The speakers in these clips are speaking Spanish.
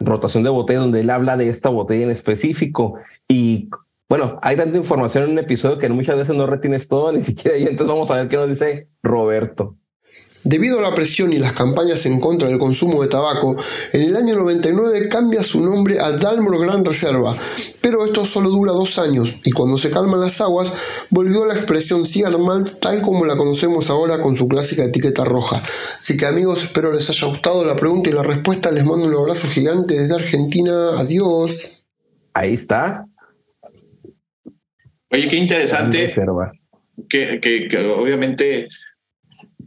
rotación de botella donde él habla de esta botella en específico y bueno, hay tanta información en un episodio que muchas veces no retienes todo, ni siquiera y entonces vamos a ver qué nos dice Roberto. Debido a la presión y las campañas en contra del consumo de tabaco, en el año 99 cambia su nombre a Dalmor Gran Reserva, pero esto solo dura dos años y cuando se calman las aguas volvió a la expresión cigar malt tal como la conocemos ahora con su clásica etiqueta roja. Así que amigos, espero les haya gustado la pregunta y la respuesta. Les mando un abrazo gigante desde Argentina. Adiós. Ahí está. Oye, qué interesante. Que, que, que obviamente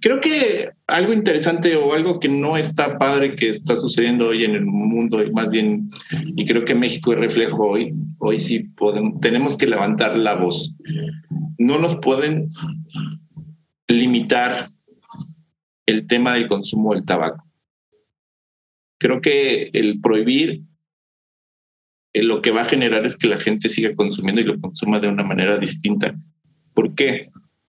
creo que algo interesante o algo que no está padre que está sucediendo hoy en el mundo, y más bien, y creo que México es reflejo hoy, hoy sí podemos, tenemos que levantar la voz. No nos pueden limitar el tema del consumo del tabaco. Creo que el prohibir eh, lo que va a generar es que la gente siga consumiendo y lo consuma de una manera distinta. ¿Por qué?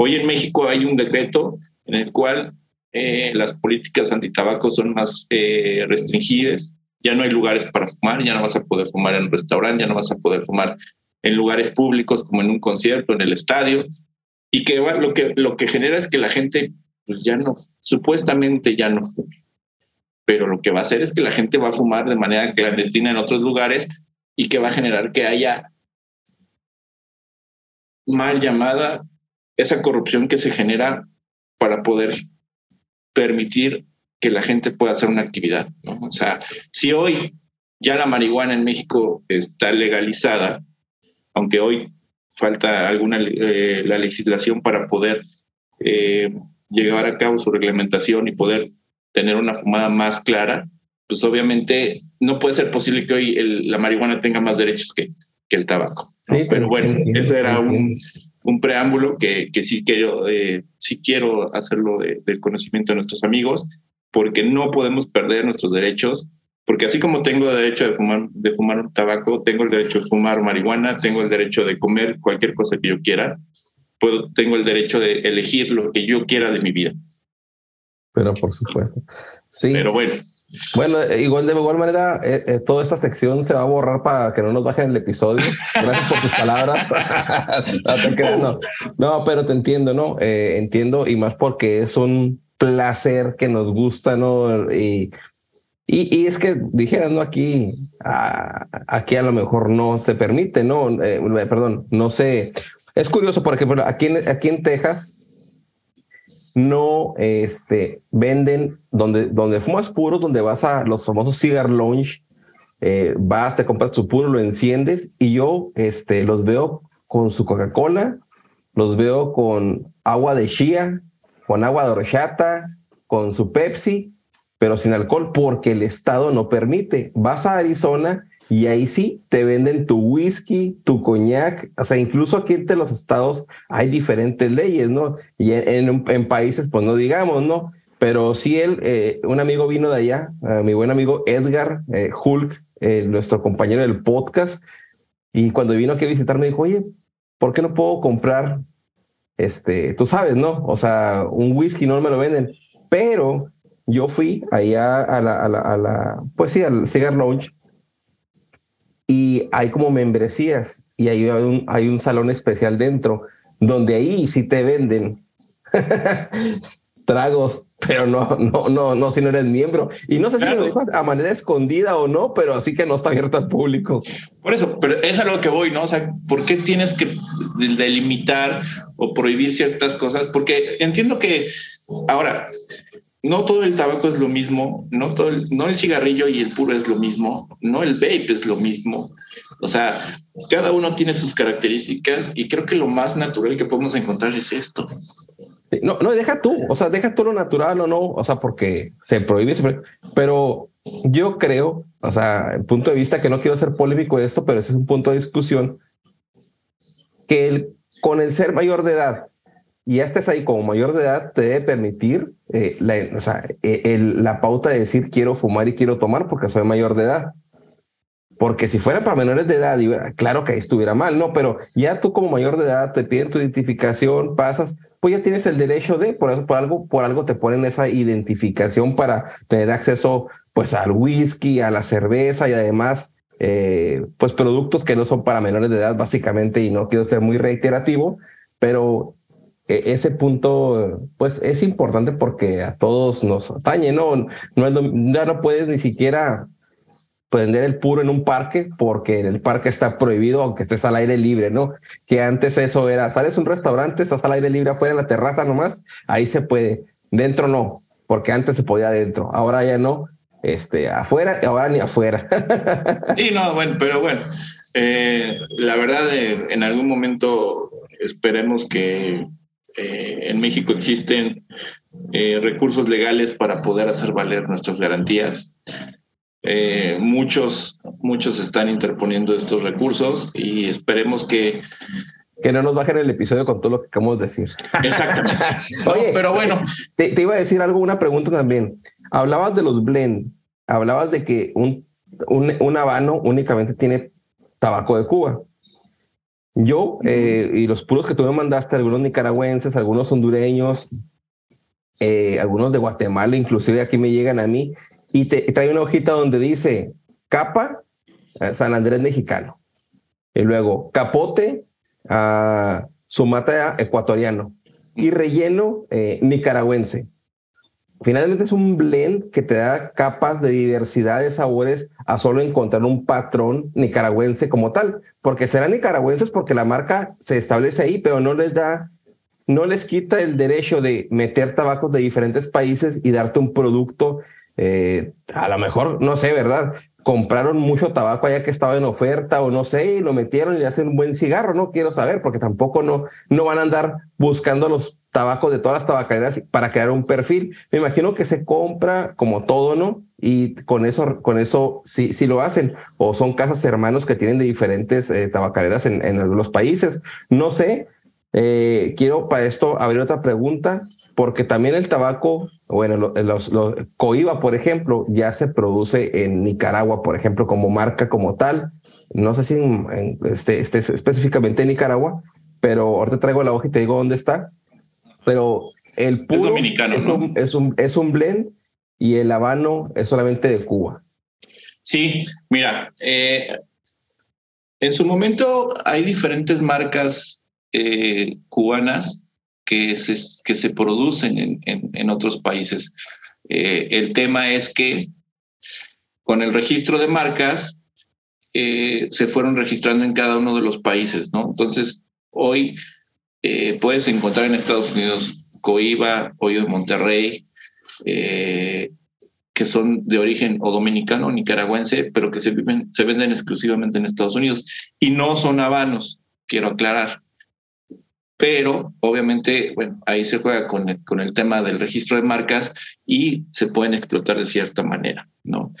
Hoy en México hay un decreto en el cual eh, las políticas antitabaco son más eh, restringidas. Ya no hay lugares para fumar, ya no vas a poder fumar en un restaurante, ya no vas a poder fumar en lugares públicos como en un concierto, en el estadio. Y que lo que, lo que genera es que la gente pues, ya no, supuestamente ya no fume. Pero lo que va a hacer es que la gente va a fumar de manera clandestina en otros lugares y que va a generar que haya mal llamada esa corrupción que se genera para poder permitir que la gente pueda hacer una actividad. O sea, si hoy ya la marihuana en México está legalizada, aunque hoy falta alguna eh, la legislación para poder eh, llevar a cabo su reglamentación y poder tener una fumada más clara, pues obviamente no puede ser posible que hoy la marihuana tenga más derechos que, que el tabaco. Sí, pero bueno, ese era un, un preámbulo que, que sí, quiero, eh, sí quiero hacerlo del conocimiento de nuestros amigos, porque no podemos perder nuestros derechos, porque así como tengo el derecho de fumar, de fumar tabaco, tengo el derecho de fumar marihuana, tengo el derecho de comer cualquier cosa que yo quiera, puedo, tengo el derecho de elegir lo que yo quiera de mi vida. Pero por supuesto. Sí. Pero bueno, bueno, eh, igual de igual manera, eh, eh, toda esta sección se va a borrar para que no nos bajen el episodio. Gracias por tus palabras. no, pero te entiendo, ¿no? entiendo y más porque es un placer que nos gusta, ¿no? Y, y, es que dijeras, ¿no? Aquí, aquí a lo mejor no se permite, ¿no? perdón, no sé. Es curioso, por ejemplo, aquí aquí en Texas, no este, venden donde, donde fumas puro, donde vas a los famosos cigar lounge, eh, vas, te compras tu puro, lo enciendes y yo este, los veo con su Coca-Cola, los veo con agua de chía, con agua de horchata, con su Pepsi, pero sin alcohol porque el Estado no permite. Vas a Arizona y ahí sí te venden tu whisky, tu coñac, o sea, incluso aquí entre los estados hay diferentes leyes, ¿no? Y en, países, pues no digamos, ¿no? Pero sí él, eh, un amigo vino de allá, mi buen amigo Edgar eh, Hulk, eh, nuestro compañero del podcast, y cuando vino aquí a visitarme dijo, oye, ¿por qué no puedo comprar, este, tú sabes, ¿no? O sea, un whisky no me lo venden, pero yo fui allá a la, a la, a la pues sí, al Cigar Lounge y hay como membresías y hay un, hay un salón especial dentro donde ahí sí te venden tragos, pero no, no, no, no si no eres miembro. Y no sé si lo dijo a manera escondida o no, pero así que no está abierto al público. Por eso, pero es a lo que voy, ¿no? O sea, ¿por qué tienes que delimitar o prohibir ciertas cosas? Porque entiendo que ahora no todo el tabaco es lo mismo, no todo el, no el cigarrillo y el puro es lo mismo, no el vape es lo mismo. O sea, cada uno tiene sus características y creo que lo más natural que podemos encontrar es esto. No, no, deja tú, o sea, deja todo lo natural o no, o sea, porque se prohíbe, pero yo creo, o sea, el punto de vista que no quiero ser polémico de esto, pero ese es un punto de discusión, que el, con el ser mayor de edad y ya estés ahí como mayor de edad, te debe permitir eh, eh, la pauta de decir quiero fumar y quiero tomar porque soy mayor de edad. Porque si fuera para menores de edad, claro que ahí estuviera mal, ¿no? Pero ya tú como mayor de edad te piden tu identificación, pasas, pues ya tienes el derecho de, por, eso, por algo, por algo te ponen esa identificación para tener acceso pues al whisky, a la cerveza y además eh, pues productos que no son para menores de edad básicamente y no quiero ser muy reiterativo, pero ese punto pues es importante porque a todos nos atañe, ¿no? no ya no puedes ni siquiera prender el puro en un parque porque en el parque está prohibido aunque estés al aire libre, ¿no? Que antes eso era, sales a un restaurante, estás al aire libre afuera en la terraza nomás, ahí se puede, dentro no, porque antes se podía adentro, ahora ya no, este, afuera, ahora ni afuera. y no, bueno, pero bueno, eh, la verdad, eh, en algún momento esperemos que eh, en México existen recursos legales para poder hacer valer nuestras garantías. Eh, muchos, muchos están interponiendo estos recursos y esperemos que... Que no nos bajen el episodio con todo lo que acabamos de decir. Exactamente. Oye, pero bueno. Te, iba a decir algo, una pregunta también. Hablabas de los blend, hablabas de que un, un, habano únicamente tiene tabaco de Cuba. Yo eh, y los puros que tú me mandaste, algunos nicaragüenses, algunos hondureños, eh, algunos de Guatemala, inclusive aquí me llegan a mí, y te trae una hojita donde dice capa eh, San Andrés mexicano y luego capote a Sumatra ecuatoriano y relleno nicaragüense. Finalmente es un blend que te da capas de diversidad de sabores a solo encontrar un patrón nicaragüense como tal, porque serán nicaragüenses porque la marca se establece ahí, pero no les da, no les quita el derecho de meter tabacos de diferentes países y darte un producto eh, a lo mejor, no sé, ¿verdad? Compraron mucho tabaco allá que estaba en oferta o no sé, y lo metieron y hacen un buen cigarro, no quiero saber, porque tampoco no, no van a andar buscando los tabacos de todas las tabacaleras para crear un perfil. Me imagino que se compra como todo, ¿no? Y con eso, con eso sí, sí lo hacen. O son casas hermanos que tienen de diferentes eh, tabacaleras en, en los países. No sé. Eh, quiero para esto abrir otra pregunta porque también el tabaco, bueno, los, coiba, por ejemplo, ya se produce en Nicaragua, por ejemplo, como marca como tal. No sé si este, este, específicamente en Nicaragua, pero ahorita traigo la hoja y te digo dónde está. Pero el puro es dominicano, es, un, es, un, es un blend y el habano es solamente de Cuba. Sí, mira, eh, en su momento hay diferentes marcas eh, cubanas que se, que se producen en, en, otros países. Eh, el tema es que con el registro de marcas se fueron registrando en cada uno de los países, ¿no? Entonces, hoy eh, puedes encontrar en Estados Unidos Coiba, Hoyo de Monterrey, que son de origen o dominicano nicaragüense, pero que se venden exclusivamente en Estados Unidos y no son habanos, quiero aclarar pero obviamente, bueno, ahí se juega con el, con el tema del registro de marcas y se pueden explotar de cierta manera, ¿no?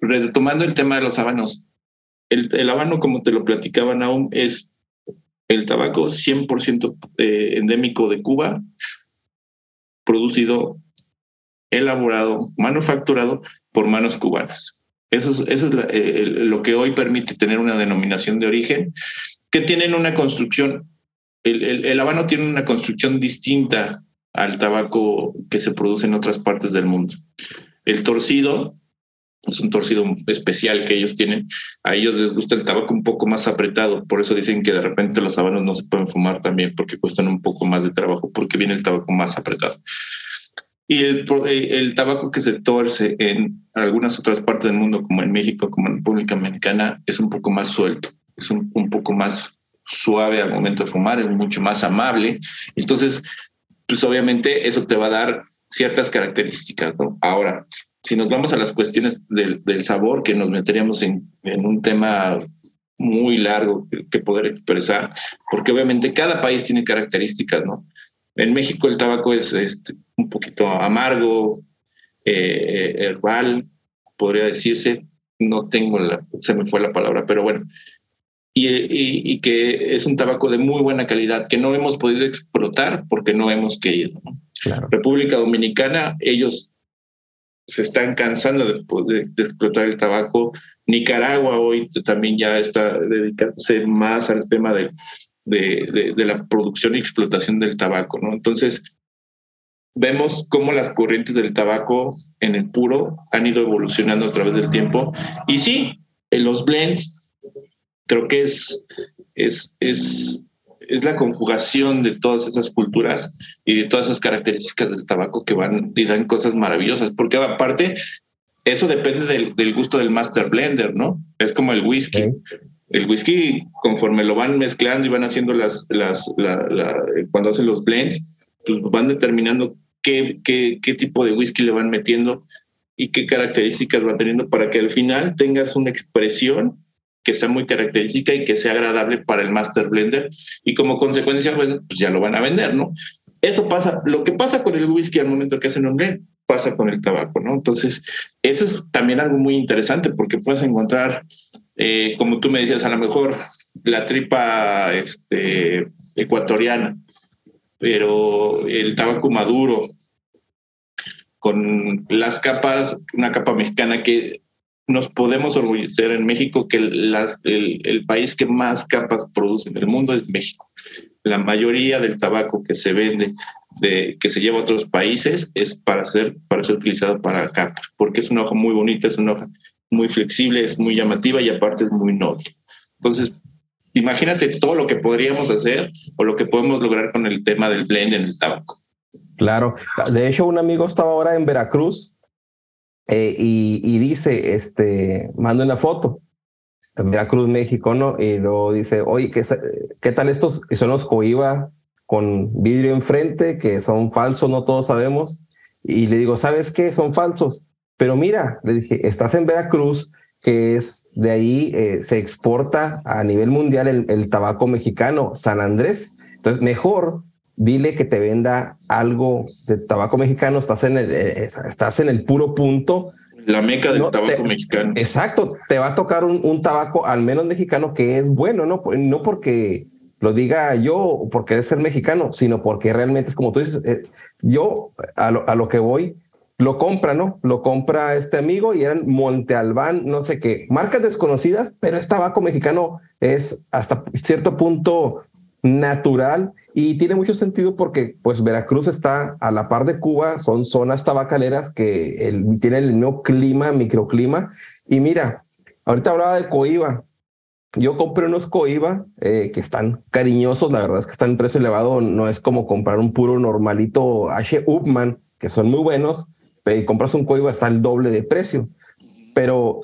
Retomando el tema de los habanos, el, el habano, como te lo platicaban aún, es el tabaco 100% eh, endémico de Cuba, producido, elaborado, manufacturado por manos cubanas. Eso es, eso es lo que hoy permite tener una denominación de origen que tienen una construcción el, habano tiene una construcción distinta al tabaco que se produce en otras partes del mundo. El torcido es un torcido especial que ellos tienen. A ellos les gusta el tabaco un poco más apretado, por eso dicen que de repente los habanos no se pueden fumar también porque cuestan un poco más de trabajo porque viene el tabaco más apretado. Y el, el tabaco que se torce en algunas otras partes del mundo, como en México, como en República Dominicana, es un poco más suelto, es un, un poco más suave al momento de fumar, es mucho más amable. Entonces, pues obviamente eso te va a dar ciertas características, ¿no? Ahora, si nos vamos a las cuestiones del, del sabor, que nos meteríamos en, en, un tema muy largo que, poder expresar, porque obviamente cada país tiene características, ¿no? En México el tabaco es este, un poquito amargo, eh, herbal, podría decirse, no tengo la, se me fue la palabra, pero bueno, y, que es un tabaco de muy buena calidad que no hemos podido explotar porque no hemos querido. República Dominicana, ellos se están cansando de, explotar el tabaco. Nicaragua hoy también ya está dedicándose más al tema de, de, la producción y explotación del tabaco. ¿no? Entonces, vemos cómo las corrientes del tabaco en el puro han ido evolucionando a través del tiempo. Y sí, en los blends creo que es, es, es, es la conjugación de todas esas culturas y de todas esas características del tabaco que van y dan cosas maravillosas, porque aparte, eso depende del, del gusto del master blender, ¿no? Es como el whisky. El whisky, conforme lo van mezclando y van haciendo las, las, cuando hacen los blends, pues van determinando qué, qué, qué tipo de whisky le van metiendo y qué características van teniendo para que al final tengas una expresión que sea muy característica y que sea agradable para el master blender y como consecuencia pues, pues, ya lo van a vender, ¿no? Eso pasa, lo que pasa con el whisky al momento que hacen un blend pasa con el tabaco, ¿no? Entonces, eso es también algo muy interesante porque puedes encontrar, eh, como tú me decías, a lo mejor la tripa este, ecuatoriana, pero el tabaco maduro, con las capas, una capa mexicana que nos podemos orgullecer en México que el, país que más capas produce en el mundo es México. La mayoría del tabaco que se vende, de, que se lleva a otros países, es para ser, para ser utilizado para capa, porque es una hoja muy bonita, es una hoja muy flexible, es muy llamativa y aparte es muy noble. Entonces, imagínate todo lo que podríamos hacer o lo que podemos lograr con el tema del blend en el tabaco. Claro, de hecho un amigo estaba ahora en Veracruz eh, y, dice, este, manda una foto, Veracruz, México, ¿no? Y luego dice, oye, ¿qué, qué tal estos? Y son los Coiba con vidrio enfrente, que son falsos, no todos sabemos. Y le digo, ¿sabes qué? Son falsos. Pero mira, le dije, estás en Veracruz, que es de ahí, eh, se exporta a nivel mundial el, el tabaco mexicano, San Andrés. Entonces, mejor dile que te venda algo de tabaco mexicano, estás en el, eh, estás en el puro punto. La meca del tabaco mexicano. Exacto, te va a tocar un, tabaco al menos mexicano que es bueno, no, no porque lo diga yo, porque es ser mexicano, sino porque realmente es como tú dices, eh, yo a lo, a lo que voy, lo compra, ¿no? Lo compra este amigo y eran Monte Albán, no sé qué, marcas desconocidas, pero es tabaco mexicano, es hasta cierto punto natural y tiene mucho sentido porque pues Veracruz está a la par de Cuba, son zonas tabacaleras que el, tienen el mismo clima, microclima. Y mira, ahorita hablaba de Coiba. Yo compré unos Coiba eh, que están cariñosos, la verdad es que están en precio elevado, no es como comprar un puro normalito H. Upman, que son muy buenos, y compras un Coiba está el doble de precio. Pero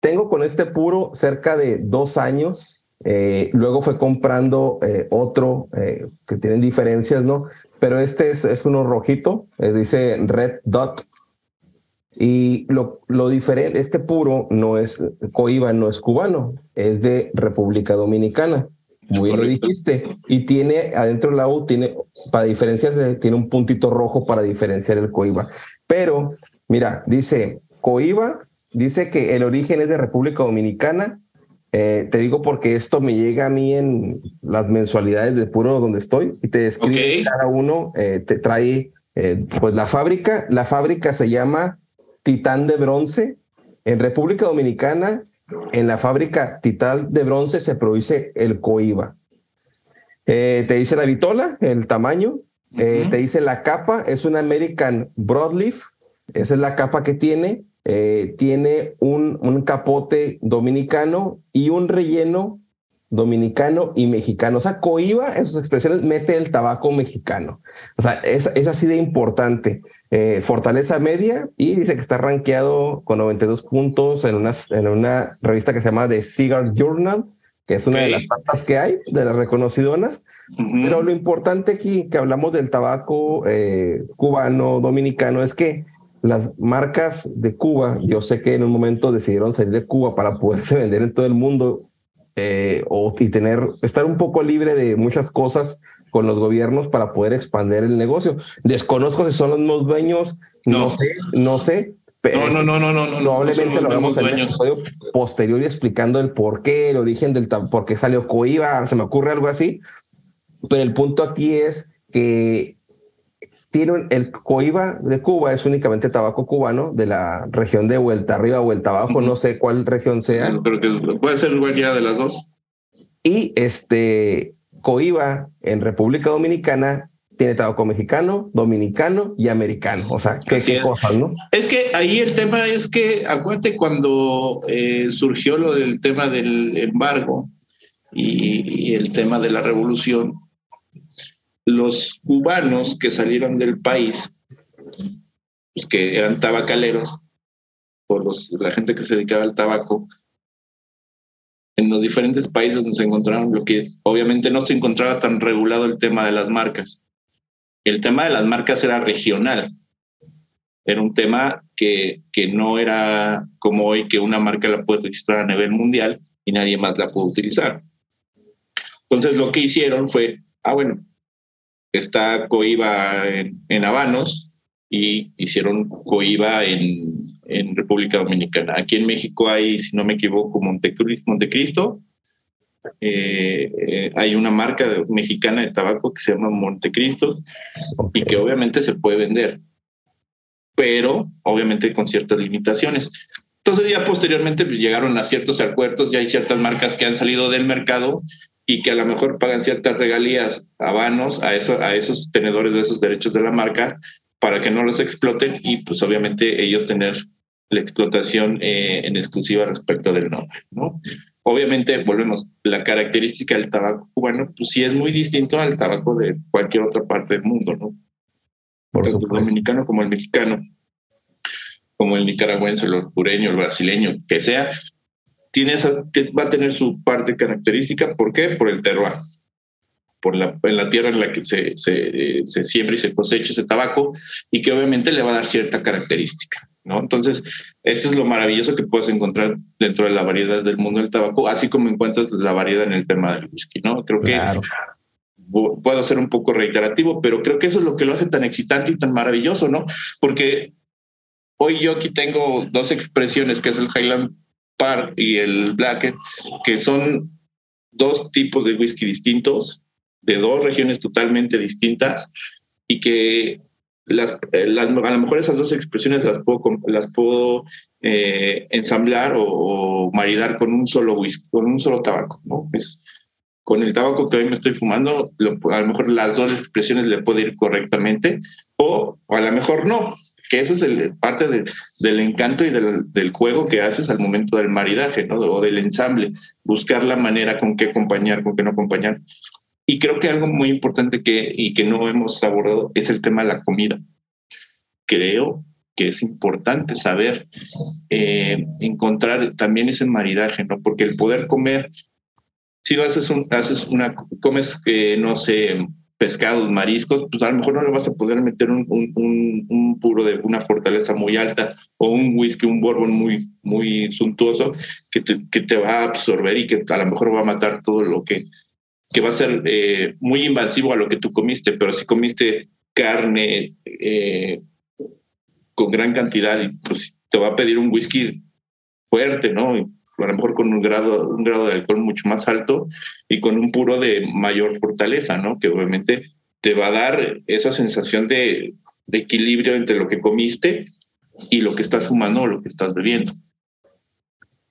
tengo con este puro cerca de dos años eh, luego fue comprando eh, otro eh, que tienen diferencias, ¿no? Pero este es, es uno rojito, dice Red Dot. Y lo, lo diferente, este puro no es coiba, no es cubano, es de República Dominicana. Muy bien lo dijiste. Y tiene adentro la U, tiene, para diferenciarse, tiene un puntito rojo para diferenciar el coiba. Pero, mira, dice coiba, dice que el origen es de República Dominicana, eh, te digo porque esto me llega a mí en las mensualidades de puro donde estoy y te describe cada uno, eh, te trae eh, pues la fábrica. La fábrica se llama Titán de Bronce. En República Dominicana, en la fábrica Titán de Bronce se produce el coiba. te dice la vitola, el tamaño. Te dice la capa, es una American Broadleaf. Esa es la capa que tiene. Eh, tiene un, un, capote dominicano y un relleno dominicano y mexicano. O sea, coiba en sus expresiones mete el tabaco mexicano. O sea, es, es así de importante. Eh, fortaleza media y dice que está rankeado con 92 puntos en una, en una revista que se llama The Cigar Journal, que es una de las tantas que hay, de las reconocidonas. Pero lo importante aquí que hablamos del tabaco eh, cubano, dominicano, es que las marcas de Cuba, yo sé que en un momento decidieron salir de Cuba para poderse vender en todo el mundo eh, o, y tener, estar un poco libre de muchas cosas con los gobiernos para poder expandir el negocio. Desconozco si son los mismos dueños, no, sé, no sé, No, no, no, no, no, no. Probablemente lo hagamos en el episodio posterior explicando el por qué, el origen del por qué salió Coiba, se me ocurre algo así. Pero el punto aquí es que tiene el Coiba de Cuba es únicamente tabaco cubano de la región de vuelta arriba, vuelta abajo, no sé cuál región sea. Pero que puede ser cualquiera de las dos. Y este Coiba en República Dominicana tiene tabaco mexicano, dominicano y americano. O sea, qué, qué cosas, ¿no? Es que ahí el tema es que, acuérdate cuando eh, surgió lo del tema del embargo y, el tema de la revolución, los cubanos que salieron del país, pues que eran tabacaleros, por los, la gente que se dedicaba al tabaco, en los diferentes países se encontraron, lo que obviamente no se encontraba tan regulado el tema de las marcas el tema de las marcas era regional. Era un tema que, que no era como hoy que una marca la puede registrar a nivel mundial y nadie más la puede utilizar. Entonces lo que hicieron fue, ah, bueno, está Coiba en, en Habanos y hicieron Coiba en, en, República Dominicana. Aquí en México hay, si no me equivoco, Montecristo, eh, eh, hay una marca mexicana de tabaco que se llama Montecristo y que obviamente se puede vender, pero obviamente con ciertas limitaciones. Entonces ya posteriormente pues, llegaron a ciertos acuerdos, ya hay ciertas marcas que han salido del mercado y que a lo mejor pagan ciertas regalías a vanos a, eso, a esos tenedores de esos derechos de la marca para que no los exploten y pues obviamente ellos tener la explotación eh, en exclusiva respecto del nombre, ¿no? Obviamente, volvemos, la característica del tabaco cubano, pues sí es muy distinto al tabaco de cualquier otra parte del mundo, ¿no? Por Tanto el dominicano como el mexicano, como el nicaragüense, el hondureño, el brasileño, que sea, tiene esa, va a tener su parte característica. ¿Por qué? Por el terroir, por la, en la tierra en la que se, se, se siembra y se cosecha ese tabaco y que obviamente le va a dar cierta característica. ¿no? Entonces, eso es lo maravilloso que puedes encontrar dentro de la variedad del mundo del tabaco, así como encuentras la variedad en el tema del whisky, ¿no? Creo que puedo ser un poco reiterativo, pero creo que eso es lo que lo hace tan excitante y tan maravilloso, ¿no? Porque hoy yo aquí tengo dos expresiones, que es el Highland Park y el Black, que son dos tipos de whisky distintos, de dos regiones totalmente distintas y que las, eh, a lo mejor esas dos expresiones las puedo, las puedo eh, ensamblar o, maridar con un solo whisky, con un solo tabaco, ¿no? Es, con el tabaco que hoy me estoy fumando, a lo mejor las dos expresiones le puede ir correctamente o, a lo mejor no, que eso es el, parte del encanto y del, del, juego que haces al momento del maridaje, ¿no? O del ensamble, buscar la manera con qué acompañar, con qué no acompañar. Y creo que algo muy importante que, y que no hemos abordado es el tema de la comida. Creo que es importante saber eh, encontrar también ese maridaje, ¿no? Porque el poder comer, si haces, un, haces una, comes, eh, no sé, pescados, mariscos, pues a lo mejor no le vas a poder meter un, un, un, puro de una fortaleza muy alta o un whisky, un bourbon muy, muy suntuoso que te, que te va a absorber y que a lo mejor va a matar todo lo que que va a ser eh, muy invasivo a lo que tú comiste, pero si comiste carne eh, con gran cantidad, pues te va a pedir un whisky fuerte, ¿no? A lo mejor con un grado, un grado de alcohol mucho más alto y con un puro de mayor fortaleza, ¿no? Que obviamente te va a dar esa sensación de, de equilibrio entre lo que comiste y lo que estás fumando o lo que estás bebiendo.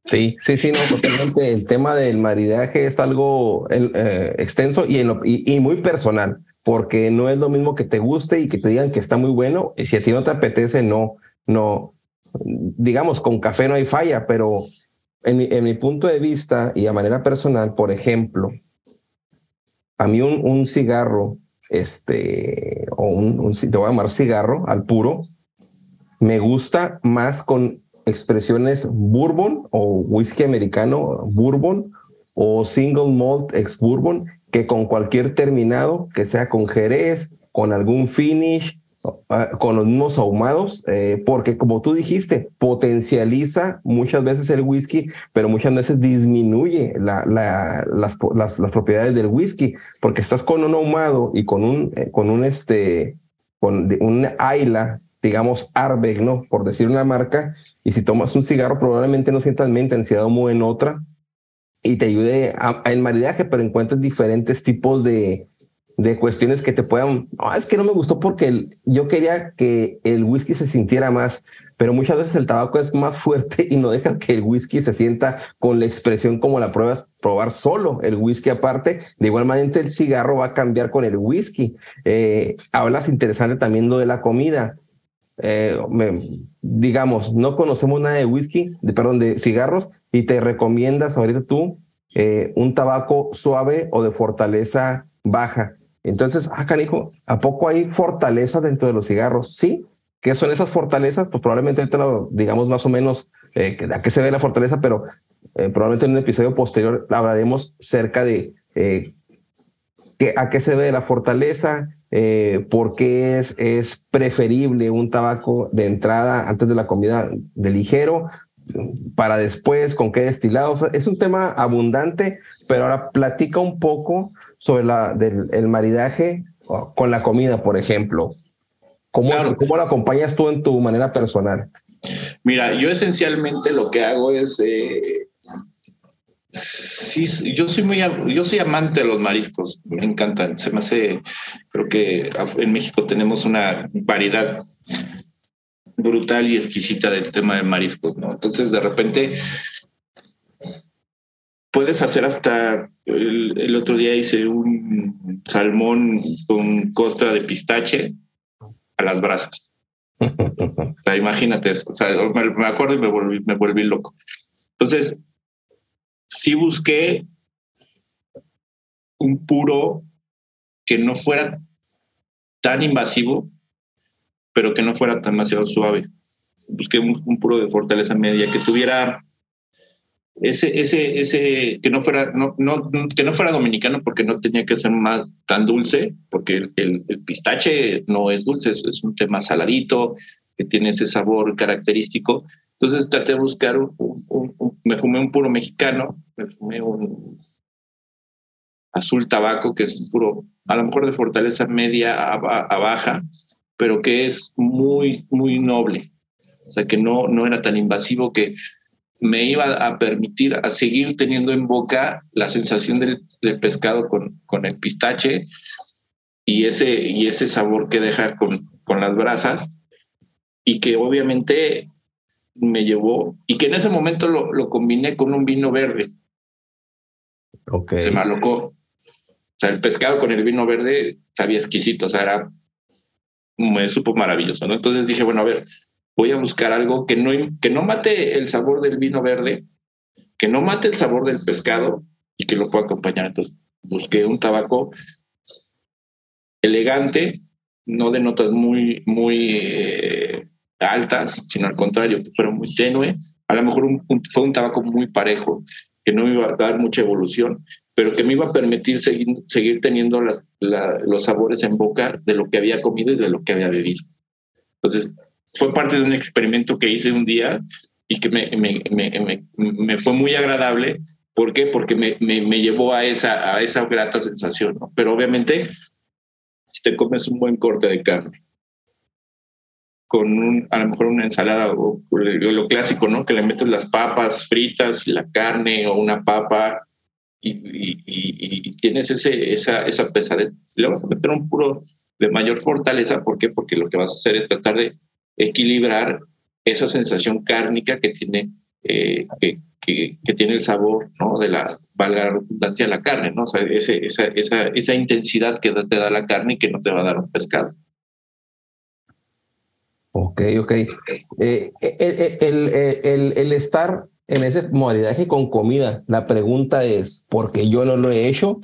Sí, sí, sí, no, totalmente. El tema del maridaje es algo eh, extenso y, y, muy personal, porque no es lo mismo que te guste y que te digan que está muy bueno. Y si a ti no te apetece, no, no, digamos, con café no hay falla, pero en mi, punto de vista y a manera personal, por ejemplo, a mí un, cigarro, este, o un, un, te voy a llamar cigarro al puro, me gusta más con expresiones bourbon o whisky americano bourbon o single malt ex bourbon que con cualquier terminado, que sea con jerez, con algún finish, con los mismos ahumados, eh, porque como tú dijiste, potencializa muchas veces el whisky, pero muchas veces disminuye la, la, las, propiedades del whisky, porque estás con un ahumado y con un, eh, con un, este, con un aila digamos, Arbeck, ¿no? Por decir una marca, y si tomas un cigarro probablemente no sientas la intensidad humo en otra y te ayude a, el maridaje, pero encuentres diferentes tipos de, de cuestiones que te puedan, es que no me gustó porque yo quería que el whisky se sintiera más, pero muchas veces el tabaco es más fuerte y no deja que el whisky se sienta con la expresión como la pruebas, probar solo el whisky aparte. De igual manera, el cigarro va a cambiar con el whisky. Eh, hablas interesante también lo de la comida. Eh, digamos, no conocemos nada de whisky, de, perdón, de cigarros, y te recomiendas ahorita tú eh, un tabaco suave o de fortaleza baja. Entonces, ah, canijo, ¿a poco hay fortaleza dentro de los cigarros? Sí. ¿Qué son esas fortalezas? Pues probablemente te lo digamos más o menos eh, a qué se ve la fortaleza, pero eh, probablemente en un episodio posterior hablaremos cerca de eh, a qué se ve la fortaleza, eh, por qué es, es preferible un tabaco de entrada antes de la comida de ligero para después, con qué destilados. es un tema abundante, pero ahora platica un poco sobre la, del, el maridaje con la comida, por ejemplo. ¿Cómo, ¿Cómo lo acompañas tú en tu manera personal? Mira, yo esencialmente lo que hago es eh, Sí, yo soy muy, yo soy amante de los mariscos, me encantan. Se me hace, creo que en México tenemos una variedad brutal y exquisita del tema de mariscos, ¿no? Entonces, de repente, puedes hacer hasta, el, otro día hice un salmón con costra de pistache a las brasas. o sea, imagínate eso. O sea, me, acuerdo y me volví, me volví loco. Entonces, sí busqué un puro que no fuera tan invasivo, pero que no fuera demasiado suave. Busqué un, puro de fortaleza media que tuviera ese, ese, ese, que no fuera, no, no, que no fuera dominicano porque no tenía que ser más tan dulce, porque el, pistache no es dulce, es, un tema saladito, que tiene ese sabor característico. Entonces traté de buscar un, me fumé un puro mexicano, me fumé un azul tabaco, que es puro, a lo mejor de fortaleza media a, baja, pero que es muy, muy noble. O sea, que no, no era tan invasivo que me iba a permitir a seguir teniendo en boca la sensación del, del pescado con, con, el pistache y ese, y ese sabor que deja con, con las brasas y que obviamente me llevó y que en ese momento lo, lo combiné con un vino verde. Okay. Se me alocó. O sea, el pescado con el vino verde sabía exquisito, o sea, era, me supo maravilloso, ¿no? Entonces dije, bueno, a ver, voy a buscar algo que no, que no mate el sabor del vino verde, que no mate el sabor del pescado y que lo pueda acompañar. Entonces busqué un tabaco elegante, no de notas muy, muy eh, altas, sino al contrario, que fueron muy tenue. A lo mejor fue un tabaco muy parejo, que no me iba a dar mucha evolución, pero que me iba a permitir seguir, seguir teniendo las, los sabores en boca de lo que había comido y de lo que había bebido. Entonces, fue parte de un experimento que hice un día y que me, me, me, me fue muy agradable. ¿Por qué? Porque me, llevó a esa, a esa grata sensación. ¿no? Pero obviamente, si te comes un buen corte de carne, con un, a lo mejor una ensalada o, lo clásico, ¿no? Que le metes las papas fritas, la carne o una papa y, tienes ese, esa, esa pesadez. Le vas a meter un puro de mayor fortaleza. ¿Por qué? Porque lo que vas a hacer es tratar de equilibrar esa sensación cárnica que tiene, eh, que, que, tiene el sabor, ¿no? De la, valga redundancia, la carne, ¿no? O esa, esa, esa intensidad que te da la carne y que no te va a dar un pescado. Ok, ok. Eh, el, el, el, estar en ese modalidad con comida, la pregunta es, porque yo no lo he hecho,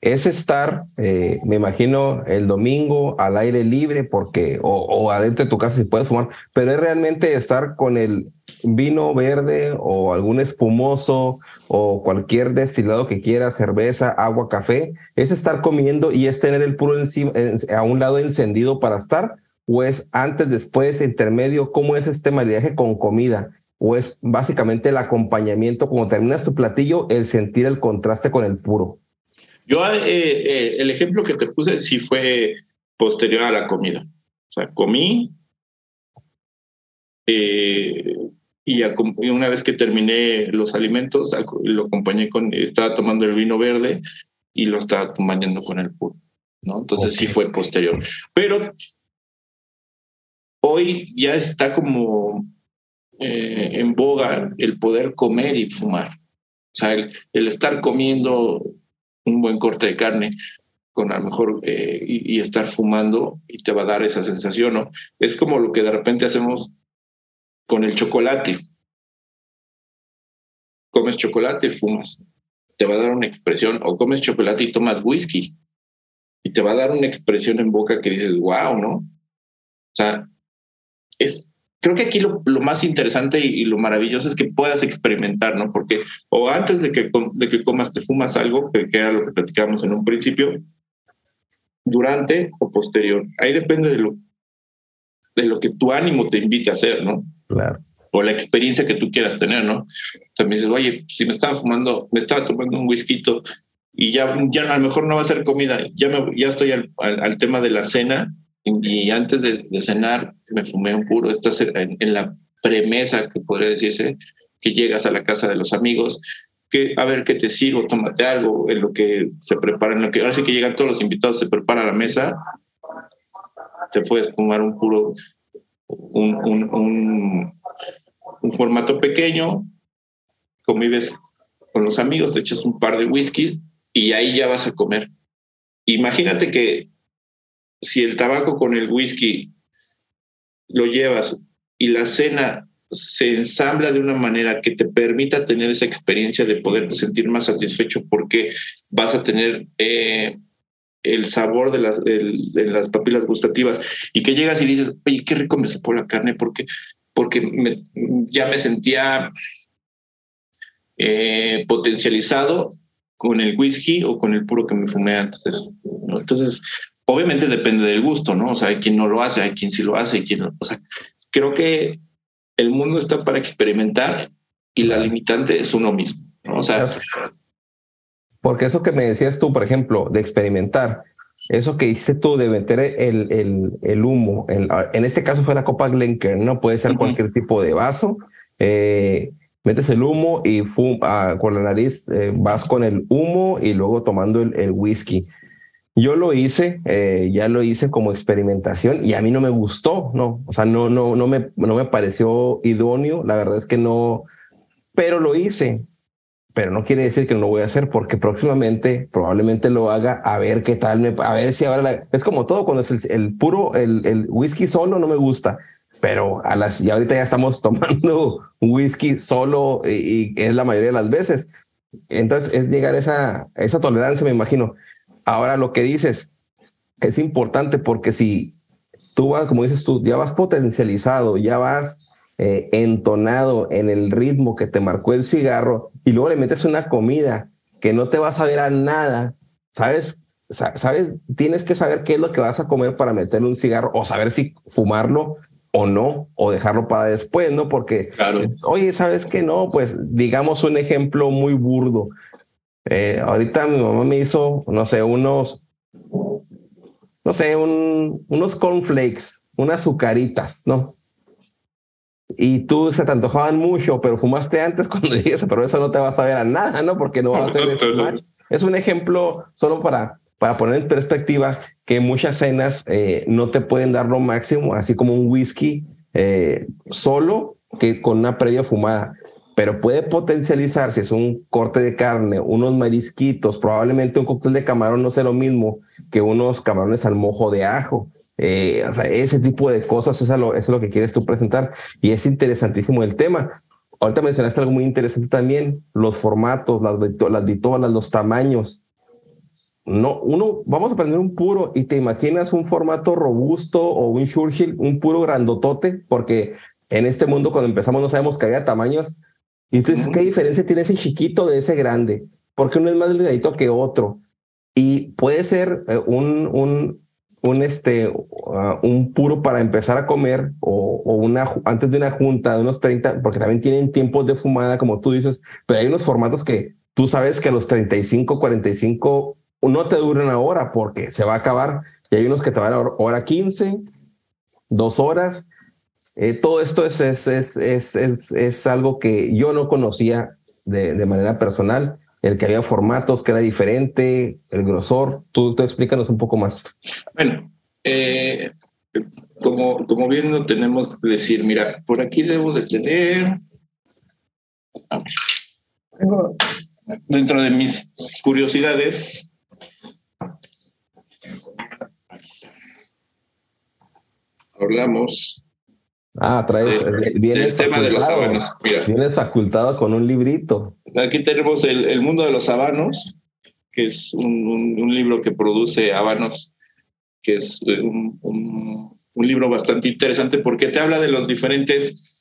es estar, eh, me imagino, el domingo al aire libre, porque, o, o, adentro de tu casa si puedes fumar, pero es realmente estar con el vino verde o algún espumoso o cualquier destilado que quieras, cerveza, agua, café, es estar comiendo y es tener el puro encima, a un lado encendido para estar ¿O es antes, después, intermedio? ¿Cómo es este maridaje con comida? ¿O es básicamente el acompañamiento, cuando terminas tu platillo, el sentir el contraste con el puro? Yo, eh, eh, el ejemplo que te puse sí fue posterior a la comida. O sea, comí, Eh, y, una vez que terminé los alimentos, lo acompañé con, estaba tomando el vino verde y lo estaba acompañando con el puro, ¿no? Entonces sí fue posterior. Pero hoy ya está como eh, en boga el poder comer y fumar. O sea, el, estar comiendo un buen corte de carne con a lo mejor eh, y, estar fumando y te va a dar esa sensación, ¿no? Es como lo que de repente hacemos con el chocolate. Comes chocolate, fumas. Te va a dar una expresión, o comes chocolate y tomas whisky. Y te va a dar una expresión en boca que dices, wow, ¿no? O sea, es, creo que aquí lo, más interesante y, lo maravilloso es que puedas experimentar, ¿no? Porque o antes de que, de que comas te fumas algo, que, era lo que platicábamos en un principio, durante o posterior. Ahí depende de lo, de lo que tu ánimo te invite a hacer, ¿no? Claro. O la experiencia que tú quieras tener, ¿no? También dices, oye, si me estaba fumando, me estaba tomando un whisky y ya, ya a lo mejor no va a ser comida, ya, me, ya estoy al, al tema de la cena, y antes de, cenar me fumé un puro. Estás en, en, la premisa que podría decirse que llegas a la casa de los amigos, que a ver qué te sirvo, tómate algo, en lo que se prepara, en lo que ahora sí que llegan todos los invitados, se prepara la mesa, te puedes fumar un puro, un, un, un, un formato pequeño, convives con los amigos, te echas un par de whiskies y ahí ya vas a comer. Imagínate que si el tabaco con el whisky lo llevas y la cena se ensambla de una manera que te permita tener esa experiencia de poder sentir más satisfecho porque vas a tener eh, el sabor de las, de, las papilas gustativas y que llegas y dices, oye, qué rico me supo la carne porque, porque ya me sentía eh, potencializado con el whisky o con el puro que me fumé antes. Entonces, Obviamente depende del gusto, ¿no? O sea, hay quien no lo hace, hay quien sí lo hace, hay quien no. O sea, creo que el mundo está para experimentar y la limitante es uno mismo, ¿no? O sea. Porque eso que me decías tú, por ejemplo, de experimentar, eso que hiciste tú de meter el, el, el humo, en este caso fue la copa Glencairn, ¿no? Puede ser cualquier tipo de vaso. Eh, metes el humo y ah, con la nariz eh, vas con el humo y luego tomando el, el whisky. Yo lo hice, eh, ya lo hice como experimentación y a mí no me gustó, no, o sea, no, no, no me, no me pareció idóneo, la verdad es que no, pero lo hice, pero no quiere decir que no lo voy a hacer porque próximamente probablemente lo haga a ver qué tal, me, a ver si ahora es como todo cuando es el, puro, el, el, whisky solo no me gusta, pero a las, ya ahorita ya estamos tomando whisky solo y, es la mayoría de las veces. Entonces es llegar a esa, esa tolerancia, me imagino. Ahora lo que dices es importante porque si tú vas, como dices tú, ya vas potencializado, ya vas eh, entonado en el ritmo que te marcó el cigarro y luego le metes una comida que no te vas a ver a nada, ¿sabes? ¿Sabes? Tienes que saber qué es lo que vas a comer para meterle un cigarro o saber si fumarlo o no, o dejarlo para después, ¿no? Porque, oye, ¿sabes qué? No, pues digamos un ejemplo muy burdo. Eh, ahorita mi mamá me hizo, no sé, unos, no sé, un, unos cornflakes, unas azucaritas, ¿no? Y tú se te antojaban mucho, pero fumaste antes cuando dijiste, pero eso no te va a saber a nada, ¿no? Porque no vas a hacer Es un ejemplo solo para, para poner en perspectiva que muchas cenas eh, no te pueden dar lo máximo, así como un whisky eh, solo que con una previa fumada pero puede potencializar si es un corte de carne, unos marisquitos, probablemente un cóctel de camarón no sea lo mismo que unos camarones al mojo de ajo. Eh, o sea, ese tipo de cosas es lo, es lo que quieres tú presentar y es interesantísimo el tema. Ahorita mencionaste algo muy interesante también, los formatos, las, las vitolas, los tamaños. No, uno, vamos a aprender un puro y te imaginas un formato robusto o un Churchill, un puro grandotote, porque en este mundo cuando empezamos no sabemos que había tamaños, y entonces, ¿qué diferencia tiene ese chiquito de ese grande? Porque uno es más delgadito que otro. Y puede ser eh, un, un, un, este, uh, un puro para empezar a comer o, o, una, antes de una junta de unos 30, porque también tienen tiempos de fumada, como tú dices, pero hay unos formatos que tú sabes que a los 35, 45 no te duran una hora porque se va a acabar. Y hay unos que te van a hora 15, dos horas Eh, todo esto es, es, es, es, algo que yo no conocía de, de, manera personal. El que había formatos, que era diferente, el grosor. Tú, tú explícanos un poco más. Bueno, eh, como, como bien lo tenemos que decir, mira, por aquí debo de tener. Dentro de mis curiosidades, hablamos. Ah, traes, vienes, tema de los habanos. vienes facultado con un librito. Aquí tenemos el, mundo de los habanos, que es un, un, libro que produce habanos, que es eh, un, un, libro bastante interesante porque te habla de los diferentes,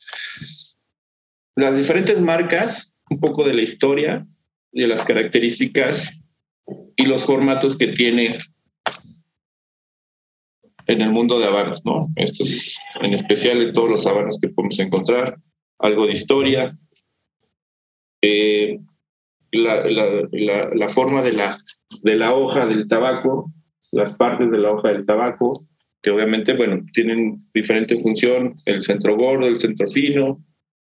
las diferentes marcas, un poco de la historia, de las características y los formatos que tiene en el mundo de habanos, ¿no? Esto es en especial de todos los habanos que podemos encontrar, algo de historia, eh, la, la, la, forma de la, de la hoja del tabaco, las partes de la hoja del tabaco, que obviamente, bueno, tienen diferente función, el centro gordo, el centro fino,